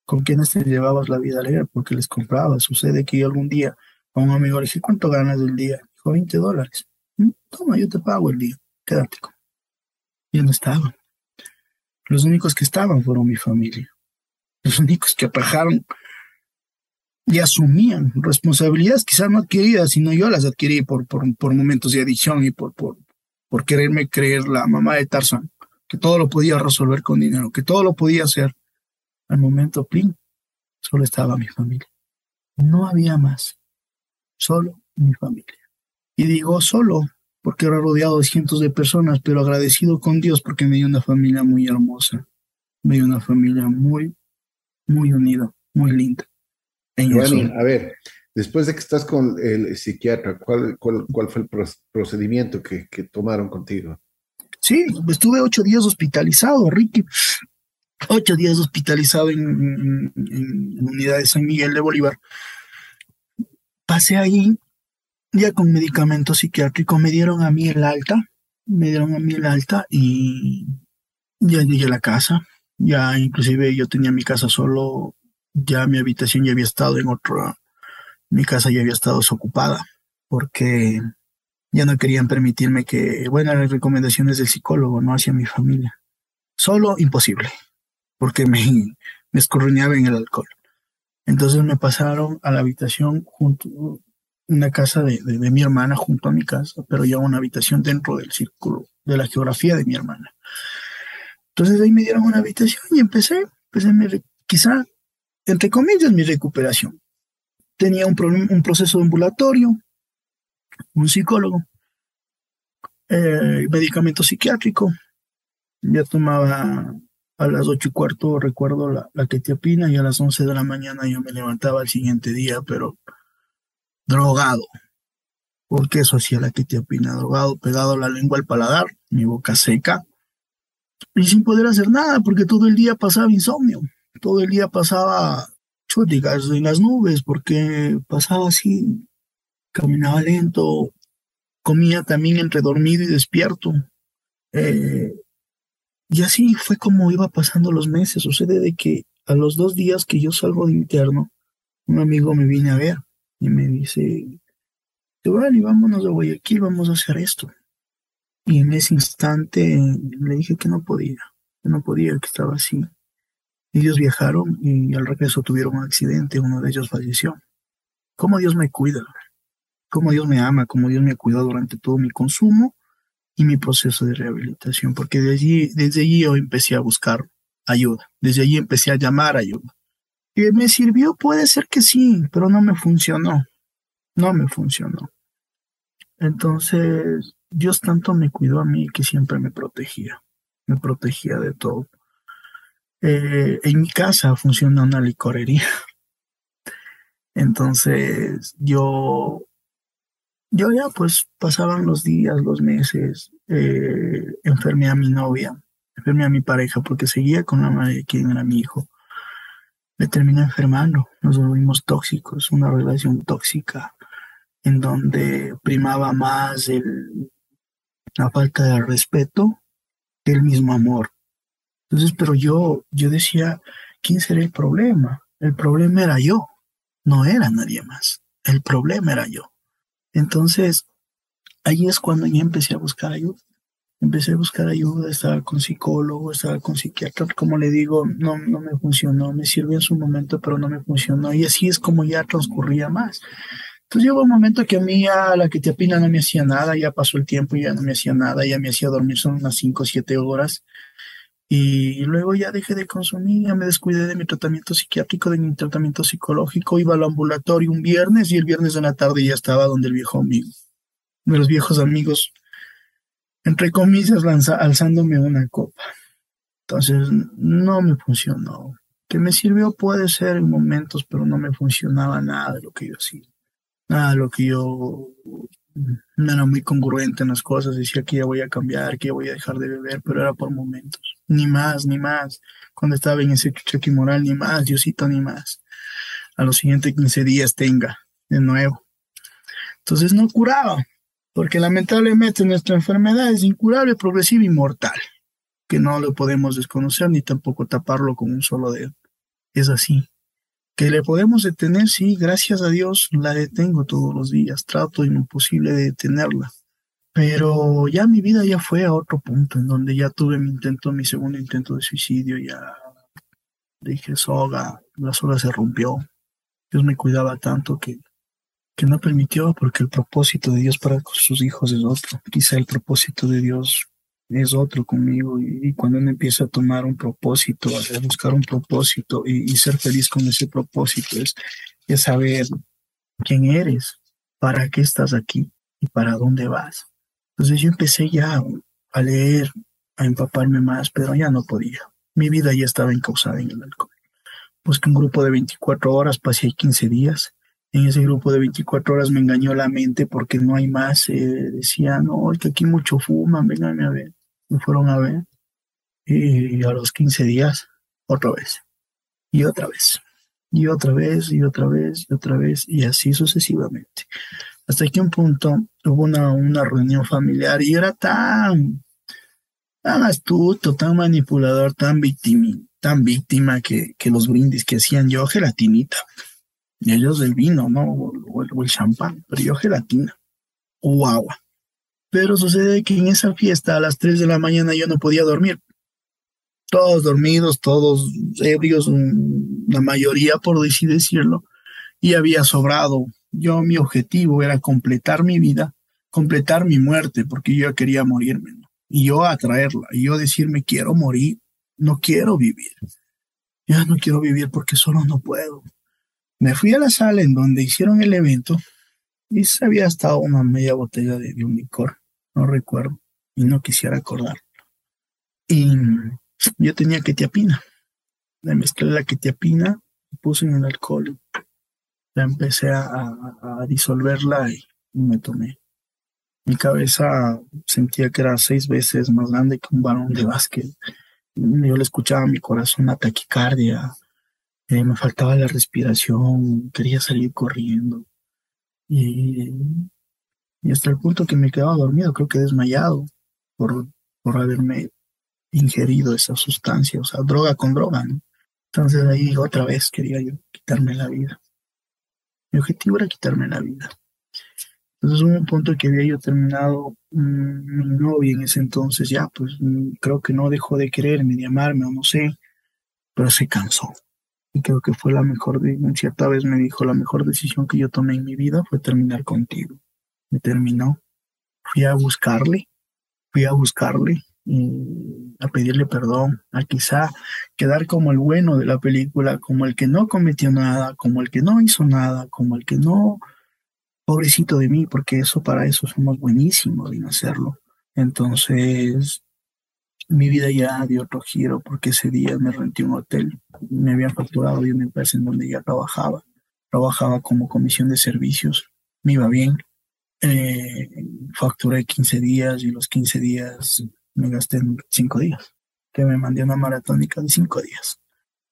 con quienes te llevabas la vida alegre porque les comprabas. Sucede que yo algún día a un amigo le dije, ¿cuánto ganas del día? Dijo, 20 dólares. Mm, toma, yo te pago el día, quédate con. Y no estaban. Los únicos que estaban fueron mi familia. Los únicos que atajaron y asumían responsabilidades quizás no adquiridas, sino yo las adquirí por, por, por momentos de adicción y por, por, por quererme creer la mamá de Tarzan, que todo lo podía resolver con dinero, que todo lo podía hacer al momento, plin, solo estaba mi familia. No había más. Solo mi familia. Y digo solo porque era rodeado de cientos de personas, pero agradecido con Dios porque me dio una familia muy hermosa. Me dio una familia muy, muy unida, muy linda. a ver, después de que estás con el psiquiatra, ¿cuál, cuál, fue el procedimiento que, que tomaron contigo? Sí, estuve ocho días hospitalizado, Ricky ocho días hospitalizado en, en, unidad de San Miguel de Bolívar. Pasé ahí ya con medicamento psiquiátrico, me dieron a mí el alta, me dieron a mí el alta y ya llegué a la casa, ya inclusive yo tenía mi casa solo, ya mi habitación ya había estado en otro, mi casa ya había estado desocupada, porque ya no querían permitirme que, bueno, las recomendaciones del psicólogo, no hacia mi familia. Solo imposible porque me, me en el alcohol. Entonces me pasaron a la habitación junto, una casa de, mi hermana junto a mi casa, pero ya una habitación dentro del círculo de la geografía de mi hermana. Entonces ahí me dieron una habitación y empecé, empecé mi, quizá, entre comillas, mi recuperación. Tenía un, un proceso ambulatorio, un psicólogo, eh, medicamento psiquiátrico, ya tomaba a las ocho y cuarto recuerdo la, la opina y a las once de la mañana yo me levantaba el siguiente día, pero drogado. Porque eso hacía la opina, drogado, pegado la lengua al paladar, mi boca seca, y sin poder hacer nada, porque todo el día pasaba insomnio, todo el día pasaba chúticas en las nubes, porque pasaba así, caminaba lento, comía también entre dormido y despierto. Eh, y así fue como iba pasando los meses. Sucede de que a los dos días que yo salgo de interno, un amigo me viene a ver y me dice, y vámonos a Guayaquil, vamos a hacer esto. Y en ese instante le dije que no podía, que no podía, que estaba así. Ellos viajaron y al regreso tuvieron un accidente, uno de ellos falleció. ¿Cómo Dios me cuida? ¿Cómo Dios me ama? ¿Cómo Dios me ha cuidado durante todo mi consumo? Y mi proceso de rehabilitación, porque de allí, desde allí yo empecé a buscar ayuda, desde allí empecé a llamar ayuda. ¿Y me sirvió? Puede ser que sí, pero no me funcionó, no me funcionó. Entonces, Dios tanto me cuidó a mí que siempre me protegía. me protegía de todo. Eh, en mi casa funciona una licorería. Entonces yo, yo ya pues pasaban los días, los meses, eh, enfermé a mi novia, enfermé a mi pareja porque seguía con la madre de quien era mi hijo. Me terminé enfermando, nos volvimos tóxicos, una relación tóxica en donde primaba más el, la falta de respeto que el mismo amor. Entonces, pero yo, yo decía, ¿quién será el problema? El problema era yo, no era nadie más. El problema era yo. Entonces, ahí es cuando ya empecé a buscar ayuda. Empecé a buscar ayuda, estaba con psicólogo, estaba con psiquiatra, como le digo, no, no me funcionó, me sirvió en su momento, pero no me funcionó. Y así es como ya transcurría más. Entonces llegó un momento que a mí a la que te apina no me hacía nada, ya pasó el tiempo y ya no me hacía nada, ya me hacía dormir son unas 5 o 7 horas. Y luego ya dejé de consumir, ya me descuidé de mi tratamiento psiquiátrico, de mi tratamiento psicológico, iba al ambulatorio un viernes y el viernes de la tarde ya estaba donde el viejo amigo, de los viejos amigos, entre comillas, alzándome una copa. Entonces no me funcionó. Que me sirvió puede ser en momentos, pero no me funcionaba nada de lo que yo hacía nada lo que yo no era muy congruente en las cosas, decía que ya voy a cambiar, que ya voy a dejar de beber, pero era por momentos, ni más, ni más. Cuando estaba en ese cheque moral, ni más, Diosito, ni más. A los siguientes 15 días tenga de nuevo. Entonces no curaba, porque lamentablemente nuestra enfermedad es incurable, progresiva y mortal, que no lo podemos desconocer ni tampoco taparlo con un solo dedo. Es así que le podemos detener, sí, gracias a Dios la detengo todos los días, trato imposible de detenerla. Pero ya mi vida ya fue a otro punto, en donde ya tuve mi intento, mi segundo intento de suicidio, ya dije, soga, la soga se rompió. Dios me cuidaba tanto que, que no permitió, porque el propósito de Dios para sus hijos es otro. Quizá el propósito de Dios es otro conmigo y, cuando uno empieza a tomar un propósito, a buscar un propósito y, ser feliz con ese propósito es, es saber quién eres, para qué estás aquí y para dónde vas. Entonces yo empecé ya a leer, a empaparme más, pero ya no podía. Mi vida ya estaba encausada en el alcohol. Busqué un grupo de 24 horas, pasé 15 días. En ese grupo de 24 horas me engañó la mente porque no hay más. Eh, decía, no, que aquí mucho fuman, vengan a ver me fueron a ver y a los 15 días otra vez y otra vez y otra vez y otra vez y otra vez y así sucesivamente. Hasta que un punto hubo una, una reunión familiar y era tan, tan astuto, tan manipulador, tan víctima, tan víctima que, que los brindis que hacían yo gelatinita. Y ellos el vino, ¿no? O, el, champán, pero yo gelatina o agua. Pero sucede que en esa fiesta a las 3 de la mañana yo no podía dormir. Todos dormidos, todos ebrios, la mayoría por así decirlo, y había sobrado. Yo mi objetivo era completar mi vida, completar mi muerte, porque yo quería morirme, y yo atraerla, y yo decirme quiero morir, no quiero vivir. Ya no quiero vivir porque solo no puedo. Me fui a la sala en donde hicieron el evento y se había estado una media botella de, un licor, no recuerdo, y no quisiera acordar. Y yo tenía quetiapina. Le mezclé la quetiapina, puse en el alcohol, la empecé a, disolverla y, me tomé. Mi cabeza sentía que era seis veces más grande que un balón de básquet. Yo le escuchaba a mi corazón una taquicardia, eh, me faltaba la respiración, quería salir corriendo. Y, hasta el punto que me quedaba dormido, creo que desmayado por, por haberme ingerido esa sustancia, o sea, droga con droga, ¿no? Entonces ahí otra vez quería yo quitarme la vida. Mi objetivo era quitarme la vida. Entonces hubo un punto que había yo terminado mm, mi novia en ese entonces, ya pues mm, creo que no dejó de quererme, de amarme o no sé, pero se cansó y creo que fue la mejor, cierta vez me dijo, la mejor decisión que yo tomé en mi vida fue terminar contigo. Me terminó. Fui a buscarle, fui a buscarle, y a pedirle perdón, a quizá quedar como el bueno de la película, como el que no cometió nada, como el que no hizo nada, como el que no, pobrecito de mí, porque eso para eso somos buenísimos en hacerlo. Entonces, mi vida ya dio otro giro porque ese día me renté un hotel. Me habían facturado de una empresa en donde ya trabajaba. Trabajaba como comisión de servicios. Me iba bien. Eh, facturé 15 días y los 15 días me gasté en 5 días. Que me mandé una maratónica de 5 días.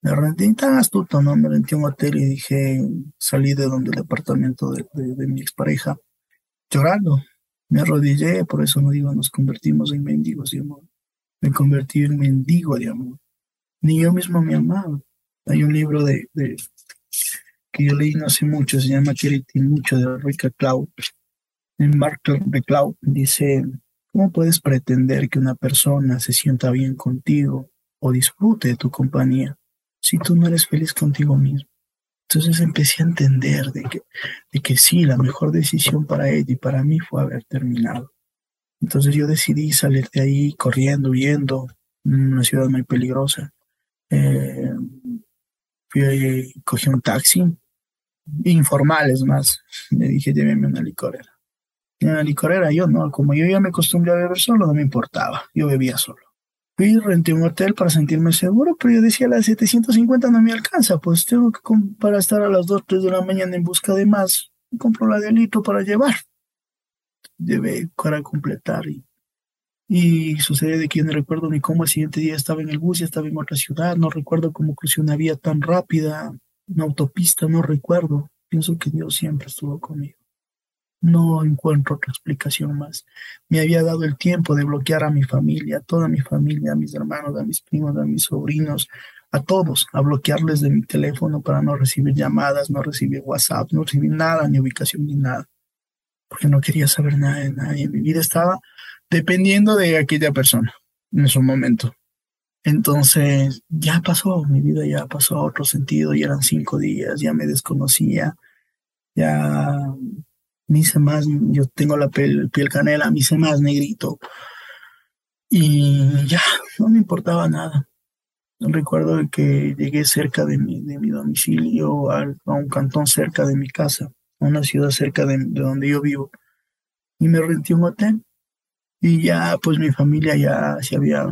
Me renté tan astuto, ¿no? Me renté un hotel y dije, salí de donde el departamento de, de mi expareja llorando. Me arrodillé, por eso no digo, nos convertimos en mendigos, digamos me convertí en mendigo de amor. Ni yo mismo me amaba. Hay un libro de, que yo leí no hace mucho, se llama Quererte mucho, de Rica Cloud. En Mark Cloud dice, ¿cómo puedes pretender que una persona se sienta bien contigo o disfrute de tu compañía si tú no eres feliz contigo mismo? Entonces empecé a entender de que, de que sí, la mejor decisión para ella y para mí fue haber terminado. Entonces yo decidí salir de ahí corriendo, huyendo, una ciudad muy peligrosa. Eh, fui, cogí un taxi, informal es más. Me dije, lléveme una licorera. Y una licorera yo no, como yo ya me acostumbré a beber solo, no me importaba, yo bebía solo. Fui, renté un hotel para sentirme seguro, pero yo decía, las 750 no me alcanza, pues tengo que, para estar a las 2, 3 de la mañana en busca de más, compro la de litro para llevar debe para completar. Y, y sucede de que no recuerdo ni cómo el siguiente día estaba en el bus, ya estaba en otra ciudad, no recuerdo cómo crucé una vía tan rápida, una autopista, no recuerdo. Pienso que Dios siempre estuvo conmigo. No encuentro otra explicación más. Me había dado el tiempo de bloquear a mi familia, a toda mi familia, a mis hermanos, a mis primos, a mis sobrinos, a todos, a bloquearles de mi teléfono para no recibir llamadas, no recibir WhatsApp, no recibir nada, ni ubicación, ni nada porque no quería saber nada de nadie. Mi vida estaba dependiendo de aquella persona en su momento. Entonces, ya pasó, mi vida ya pasó a otro sentido, ya eran cinco días, ya me desconocía, ya me hice más, yo tengo la piel, piel canela, me hice más negrito. Y ya, no me importaba nada. Recuerdo que llegué cerca de mi, de mi domicilio, a un cantón cerca de mi casa una ciudad cerca de, donde yo vivo. Y me renté un hotel. Y ya, pues mi familia ya se había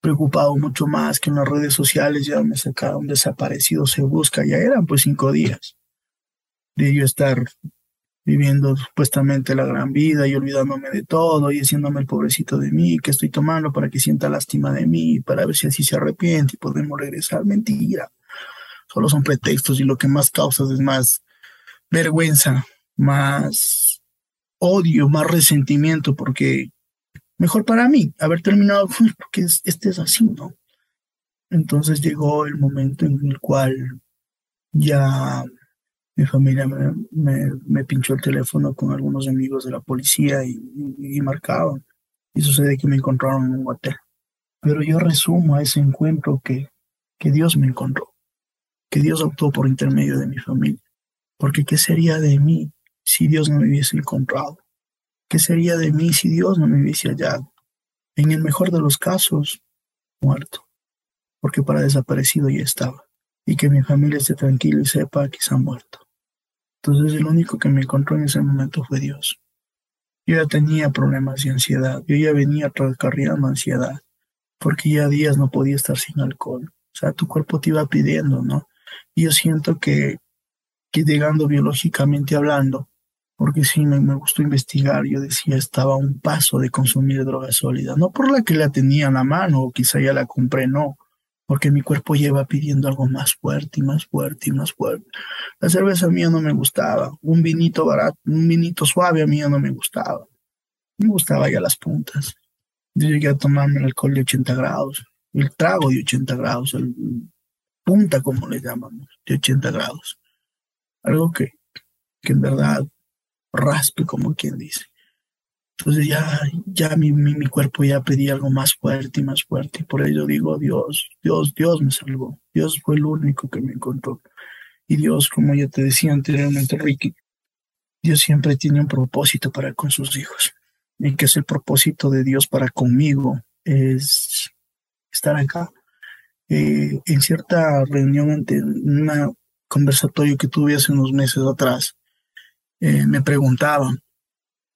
preocupado mucho más que en las redes sociales ya me sacaron desaparecido, se busca, ya eran pues cinco días de yo estar viviendo supuestamente la gran vida y olvidándome de todo y haciéndome el pobrecito de mí, que estoy tomando para que sienta lástima de mí, para ver si así se arrepiente y podemos regresar. Mentira. Solo son pretextos y lo que más causa es más vergüenza, más odio, más resentimiento, porque mejor para mí haber terminado porque este es así, ¿no? Entonces llegó el momento en el cual ya mi familia me, pinchó el teléfono con algunos amigos de la policía y, y, marcaban. Y sucede que me encontraron en un hotel. Pero yo resumo a ese encuentro que, que Dios me encontró, que Dios optó por intermedio de mi familia. Porque ¿qué sería de mí si Dios no me hubiese encontrado? ¿Qué sería de mí si Dios no me hubiese hallado? En el mejor de los casos, muerto. Porque para desaparecido ya estaba. Y que mi familia esté tranquila y sepa que se ha muerto. Entonces el único que me encontró en ese momento fue Dios. Yo ya tenía problemas de ansiedad. Yo ya venía trascarriando ansiedad. Porque ya días no podía estar sin alcohol. O sea, tu cuerpo te iba pidiendo, ¿no? Y yo siento que que llegando biológicamente hablando, porque sí me, me, gustó investigar, yo decía, estaba a un paso de consumir droga sólida, no por la que la tenía en la mano o quizá ya la compré, no, porque mi cuerpo lleva pidiendo algo más fuerte y más fuerte y más fuerte. La cerveza mía no me gustaba, un vinito barato, un vinito suave a mí no me gustaba, me gustaba ya las puntas. Yo llegué a tomarme el alcohol de 80 grados, el trago de 80 grados, el punta como le llamamos, de 80 grados algo que, que en verdad raspe, como quien dice. Entonces ya, ya mi, mi, cuerpo ya pedía algo más fuerte y más fuerte. Y por ello digo, Dios, Dios, Dios me salvó. Dios fue el único que me encontró. Y Dios, como ya te decía anteriormente, Ricky, Dios siempre tiene un propósito para con sus hijos. Y que es el propósito de Dios para conmigo, es estar acá. Eh, en cierta reunión ante una conversatorio que tuve hace unos meses atrás, eh, me preguntaban,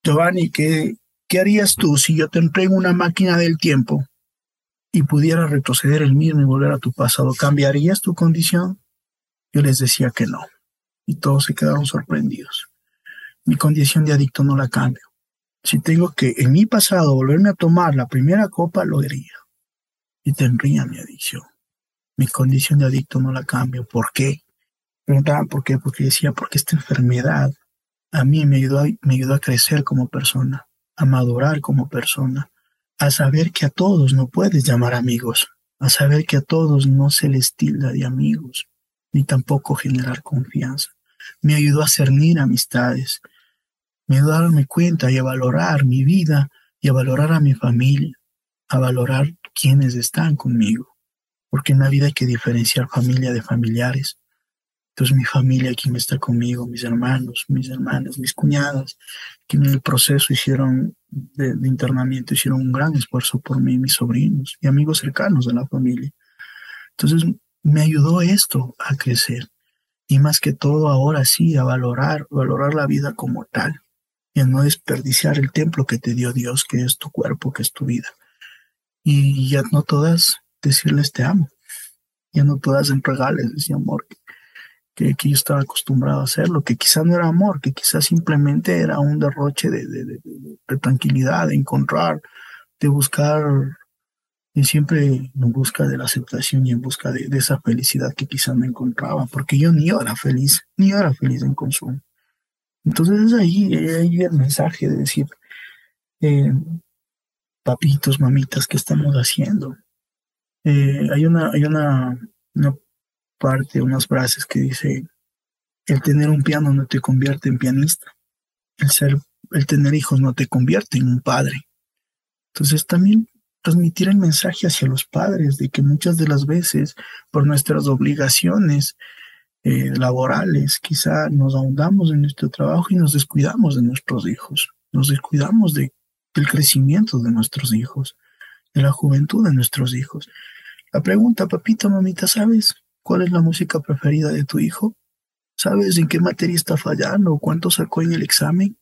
Giovanni, ¿qué, ¿qué harías tú si yo te entrego una máquina del tiempo y pudiera retroceder el mismo y volver a tu pasado, ¿cambiarías tu condición? Yo les decía que no. Y todos se quedaron sorprendidos. Mi condición de adicto no la cambio. Si tengo que en mi pasado volverme a tomar la primera copa, lo haría. Y tendría mi adicción. Mi condición de adicto no la cambio. ¿Por qué? Preguntaban por qué, porque decía, porque esta enfermedad a mí me ayudó, me ayudó a crecer como persona, a madurar como persona, a saber que a todos no puedes llamar amigos, a saber que a todos no se les tilda de amigos, ni tampoco generar confianza. Me ayudó a cernir amistades, me ayudó a darme cuenta y a valorar mi vida y a valorar a mi familia, a valorar quienes están conmigo, porque en la vida hay que diferenciar familia de familiares, entonces mi familia, quien está conmigo, mis hermanos, mis hermanas, mis cuñadas, que en el proceso hicieron de, internamiento, hicieron un gran esfuerzo por mí, mis sobrinos y amigos cercanos de la familia. Entonces me ayudó esto a crecer y más que todo ahora sí a valorar, valorar la vida como tal y a no desperdiciar el templo que te dio Dios, que es tu cuerpo, que es tu vida. Y ya no todas decirles te amo, ya no todas entregarles ese amor yo estaba acostumbrado a hacerlo, que quizá no era amor, que quizás simplemente era un derroche de, de, tranquilidad, de encontrar, de buscar, y siempre en busca de la aceptación y en busca de, esa felicidad que quizá no encontraba, porque yo ni era feliz, ni era feliz en consumo. Entonces es ahí, ahí el mensaje de decir, eh, papitos, mamitas, ¿qué estamos haciendo? Eh, hay una, hay una, una parte, unas frases que dice, el tener un piano no te convierte en pianista, el ser, el tener hijos no te convierte en un padre. Entonces también transmitir el mensaje hacia los padres de que muchas de las veces por nuestras obligaciones eh, laborales quizá nos ahondamos en nuestro trabajo y nos descuidamos de nuestros hijos, nos descuidamos de, del crecimiento de nuestros hijos, de la juventud de nuestros hijos. La pregunta, papito, mamita, ¿sabes? ¿Cuál es la música preferida de tu hijo? ¿Sabes en qué materia está fallando cuánto sacó en el examen?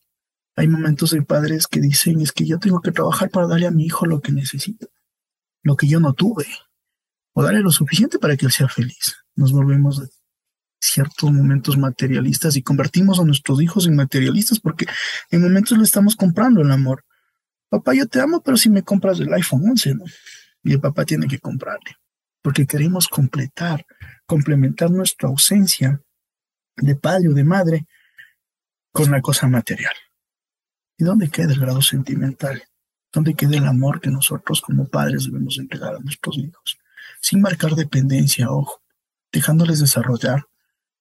Hay momentos de padres que dicen es que yo tengo que trabajar para darle a mi hijo lo que necesita, lo que yo no tuve, o darle lo suficiente para que él sea feliz. Nos volvemos de ciertos momentos materialistas y convertimos a nuestros hijos en materialistas porque en momentos le estamos comprando el amor. Papá, yo te amo, pero si me compras el iPhone 11, ¿no? Y el papá tiene que comprarle porque queremos completar, complementar nuestra ausencia de padre o de madre con la cosa material. ¿Y dónde queda el grado sentimental? ¿Dónde queda el amor que nosotros como padres debemos entregar a nuestros hijos? Sin marcar dependencia, ojo, dejándoles desarrollar,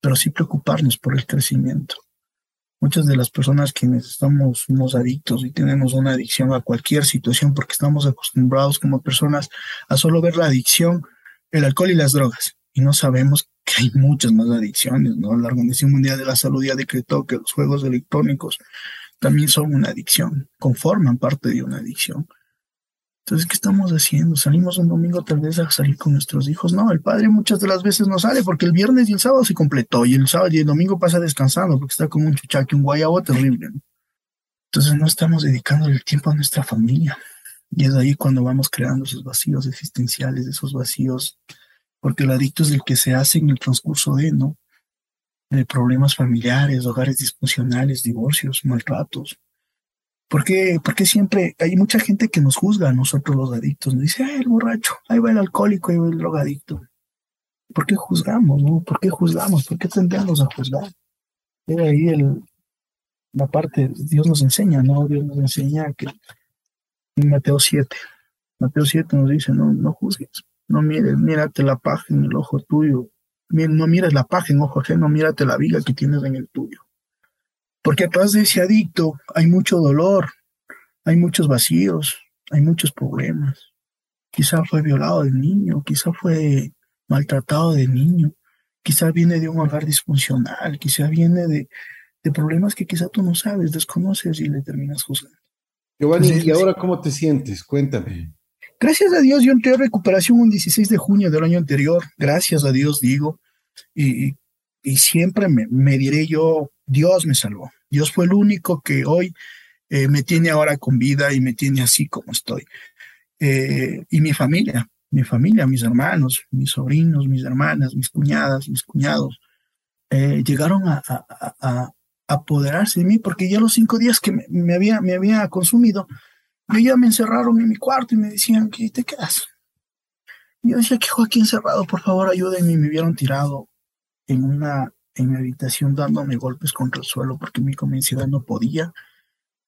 pero sí preocuparnos por el crecimiento. Muchas de las personas quienes estamos unos adictos y tenemos una adicción a cualquier situación porque estamos acostumbrados como personas a solo ver la adicción el alcohol y las drogas. Y no sabemos que hay muchas más adicciones, ¿no? La Organización Mundial de la Salud ya decretó que los juegos electrónicos también son una adicción, conforman parte de una adicción. Entonces, ¿qué estamos haciendo? ¿Salimos un domingo tal vez a salir con nuestros hijos? No, el padre muchas de las veces no sale porque el viernes y el sábado se completó y el sábado y el domingo pasa descansando porque está como un chuchaque, un guayabo terrible. Entonces no estamos dedicando el tiempo a nuestra familia. Y es ahí cuando vamos creando esos vacíos existenciales, esos vacíos, porque el adicto es el que se hace en el transcurso de, ¿no? De problemas familiares, hogares disfuncionales, divorcios, maltratos. ¿Por qué, porque siempre hay mucha gente que nos juzga a nosotros los adictos? Nos dice, el borracho, ahí va el alcohólico, ahí va el drogadicto. ¿Por qué juzgamos, no? ¿Por qué juzgamos? ¿Por qué tendemos a juzgar? Es ahí el, la parte, Dios nos enseña, ¿no? Dios nos enseña que Mateo 7. Mateo 7 nos dice, no, no juzgues, no mires, mírate la paja en el ojo tuyo, no mires la paja en ojo ajeno, mírate la viga que tienes en el tuyo. Porque atrás de ese adicto hay mucho dolor, hay muchos vacíos, hay muchos problemas. Quizá fue violado de niño, quizá fue maltratado de niño, quizá viene de un hogar disfuncional, quizá viene de, de problemas que quizá tú no sabes, desconoces y le terminas juzgando. Giovanni, ¿y ahora cómo te sientes? Cuéntame. Gracias a Dios, yo entré a recuperación un 16 de junio del año anterior. Gracias a Dios, digo. Y, siempre me, diré yo, Dios me salvó. Dios fue el único que hoy eh, me tiene ahora con vida y me tiene así como estoy. Eh, y mi familia, mi familia, mis hermanos, mis sobrinos, mis hermanas, mis cuñadas, mis cuñados, eh, llegaron a, apoderarse de mí porque ya los cinco días que me, había, me había consumido, yo ya me encerraron en mi cuarto y me decían, ¿qué te quedas? yo decía, que aquí encerrado? Por favor, ayúdenme. Me vieron tirado en una en mi habitación dándome golpes contra el suelo porque mi ansiedad no podía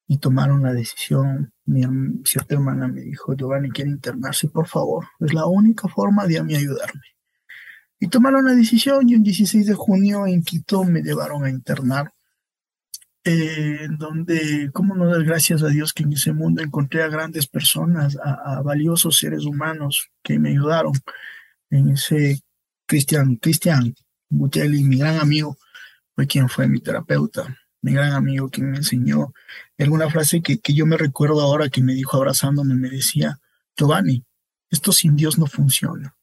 y tomaron la decisión. Mi cierta hermana me dijo, Giovanni quiere internarse, por favor. Es la única forma de a mí ayudarme. Y tomaron la decisión y un 16 de junio en Quito me llevaron a internar eh, donde, cómo no dar gracias a Dios que en ese mundo encontré a grandes personas, a, valiosos seres humanos que me ayudaron. En ese Cristian, Cristian Butelli, mi gran amigo, fue quien fue mi terapeuta, mi gran amigo quien me enseñó. Alguna frase que, que yo me recuerdo ahora que me dijo abrazándome, me decía, Giovanni, esto sin Dios no funciona.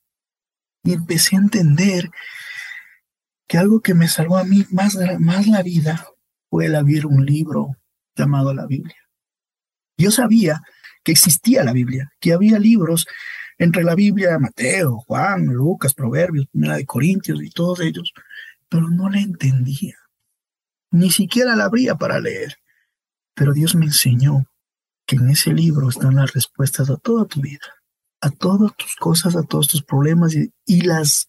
Y empecé a entender que algo que me salvó a mí más, más la vida el abrir un libro llamado la Biblia. Yo sabía que existía la Biblia, que había libros entre la Biblia, Mateo, Juan, Lucas, Proverbios, Primera de Corintios y todos ellos, pero no la entendía. Ni siquiera la abría para leer. Pero Dios me enseñó que en ese libro están las respuestas a toda tu vida, a todas tus cosas, a todos tus problemas y las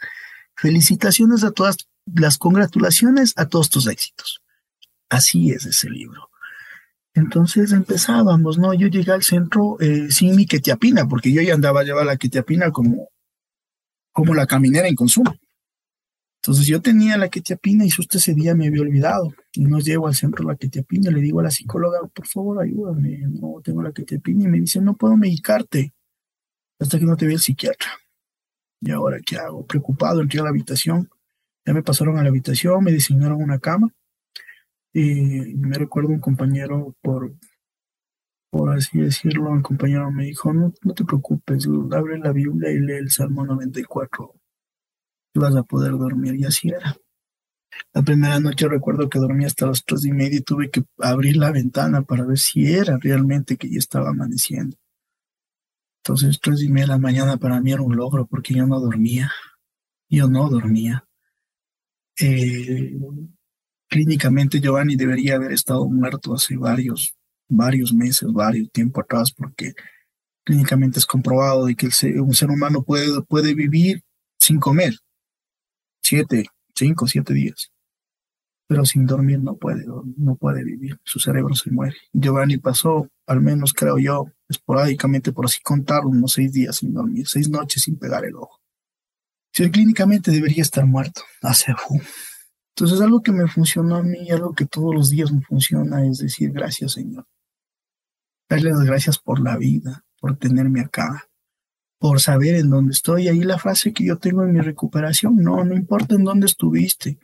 felicitaciones a todas, las congratulaciones a todos tus éxitos. Así es ese libro. Entonces empezábamos, ¿no? Yo llegué al centro eh, sin mi quetiapina, porque yo ya andaba a llevar la quetiapina como, como la caminera en consumo. Entonces yo tenía la quetiapina y justo ese día me había olvidado. Y nos llevo al centro la quetiapina, le digo a la psicóloga, por favor, ayúdame, no tengo la quetiapina. Y me dice, no puedo medicarte hasta que no te vea el psiquiatra. ¿Y ahora qué hago? Preocupado, entré a la habitación. Ya me pasaron a la habitación, me diseñaron una cama y me recuerdo un compañero, por, por así decirlo, un compañero me dijo, no, no te preocupes, abre la Biblia y lee el Salmo 94, y vas a poder dormir. Y así era. La primera noche recuerdo que dormí hasta las tres y media y tuve que abrir la ventana para ver si era realmente que ya estaba amaneciendo. Entonces, tres y media de la mañana para mí era un logro porque yo no dormía. Yo no dormía. Eh, clínicamente Giovanni debería haber estado muerto hace varios, varios meses, varios tiempo atrás, porque clínicamente es comprobado de que un ser humano puede, puede vivir sin comer siete, cinco, siete días, pero sin dormir no puede, no puede vivir, su cerebro se muere. Giovanni pasó, al menos creo yo, esporádicamente, por así contar, unos seis días sin dormir, seis noches sin pegar el ojo. Si clínicamente debería estar muerto hace entonces algo que me funcionó a mí, algo que todos los días me funciona es decir gracias Señor. Darle las gracias por la vida, por tenerme acá, por saber en dónde estoy. Ahí la frase que yo tengo en mi recuperación, no, no importa en dónde estuviste.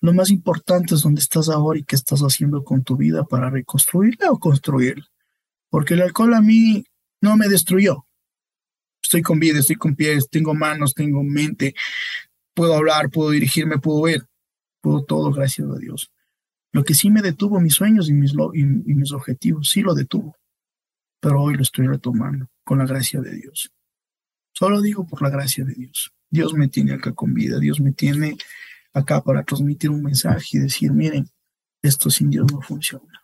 Lo más importante es dónde estás ahora y qué estás haciendo con tu vida para reconstruirla o construirla. Porque el alcohol a mí no me destruyó. Estoy con vida, estoy con pies, tengo manos, tengo mente, puedo hablar, puedo dirigirme, puedo ver puedo todo, gracias a Dios. Lo que sí me detuvo mis sueños y mis, y, mis objetivos, sí lo detuvo. Pero hoy lo estoy retomando con la gracia de Dios. Solo digo por la gracia de Dios. Dios me tiene acá con vida, Dios me tiene acá para transmitir un mensaje y decir, miren, esto sin Dios no funciona.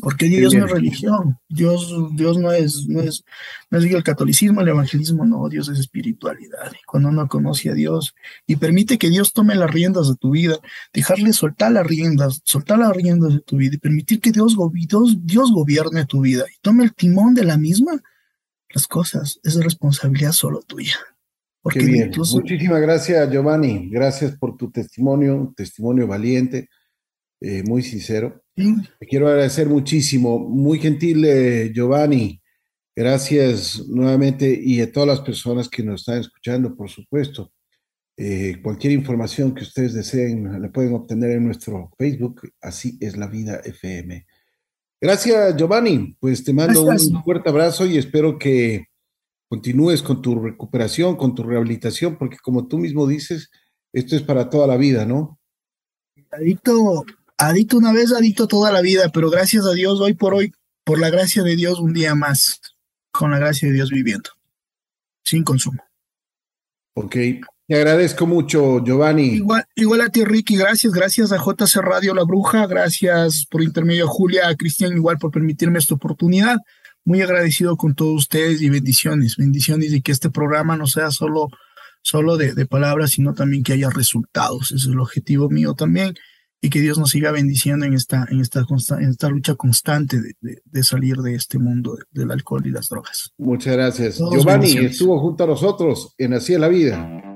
Porque Dios no es religión, Dios, Dios no es, no es, no es el catolicismo, el evangelismo, no, Dios es espiritualidad. cuando uno conoce a Dios y permite que Dios tome las riendas de tu vida, dejarle soltar las riendas, soltar las riendas de tu vida y permitir que Dios, Dios, Dios gobierne tu vida y tome el timón de la misma, las cosas, es responsabilidad solo tuya. Porque bien. Muchísimas gracias, Giovanni. Gracias por tu testimonio, un testimonio valiente, eh, muy sincero. Te quiero agradecer muchísimo. Muy gentil, eh, Giovanni. Gracias nuevamente y a todas las personas que nos están escuchando, por supuesto. Eh, cualquier información que ustedes deseen la pueden obtener en nuestro Facebook, así es la vida FM. Gracias, Giovanni. Pues te mando un fuerte abrazo y espero que continúes con tu recuperación, con tu rehabilitación, porque como tú mismo dices, esto es para toda la vida, ¿no? Adicto, adicto una vez, adicto toda la vida, pero gracias a Dios, hoy por hoy, por la gracia de Dios, un día más, con la gracia de Dios viviendo, sin consumo. Ok, te agradezco mucho, Giovanni. Igual, igual a ti, Ricky, gracias, gracias a JC Radio La Bruja, gracias por intermedio a Julia, a Cristian, igual por permitirme esta oportunidad. Muy agradecido con todos ustedes y bendiciones, bendiciones y que este programa no sea solo, solo de, palabras, sino también que haya resultados. Ese es el objetivo mío también y que Dios nos siga bendiciendo en esta, en esta, en esta lucha constante de, salir de este mundo del alcohol y las drogas. Muchas gracias. Giovanni estuvo junto a nosotros en Así es la Vida.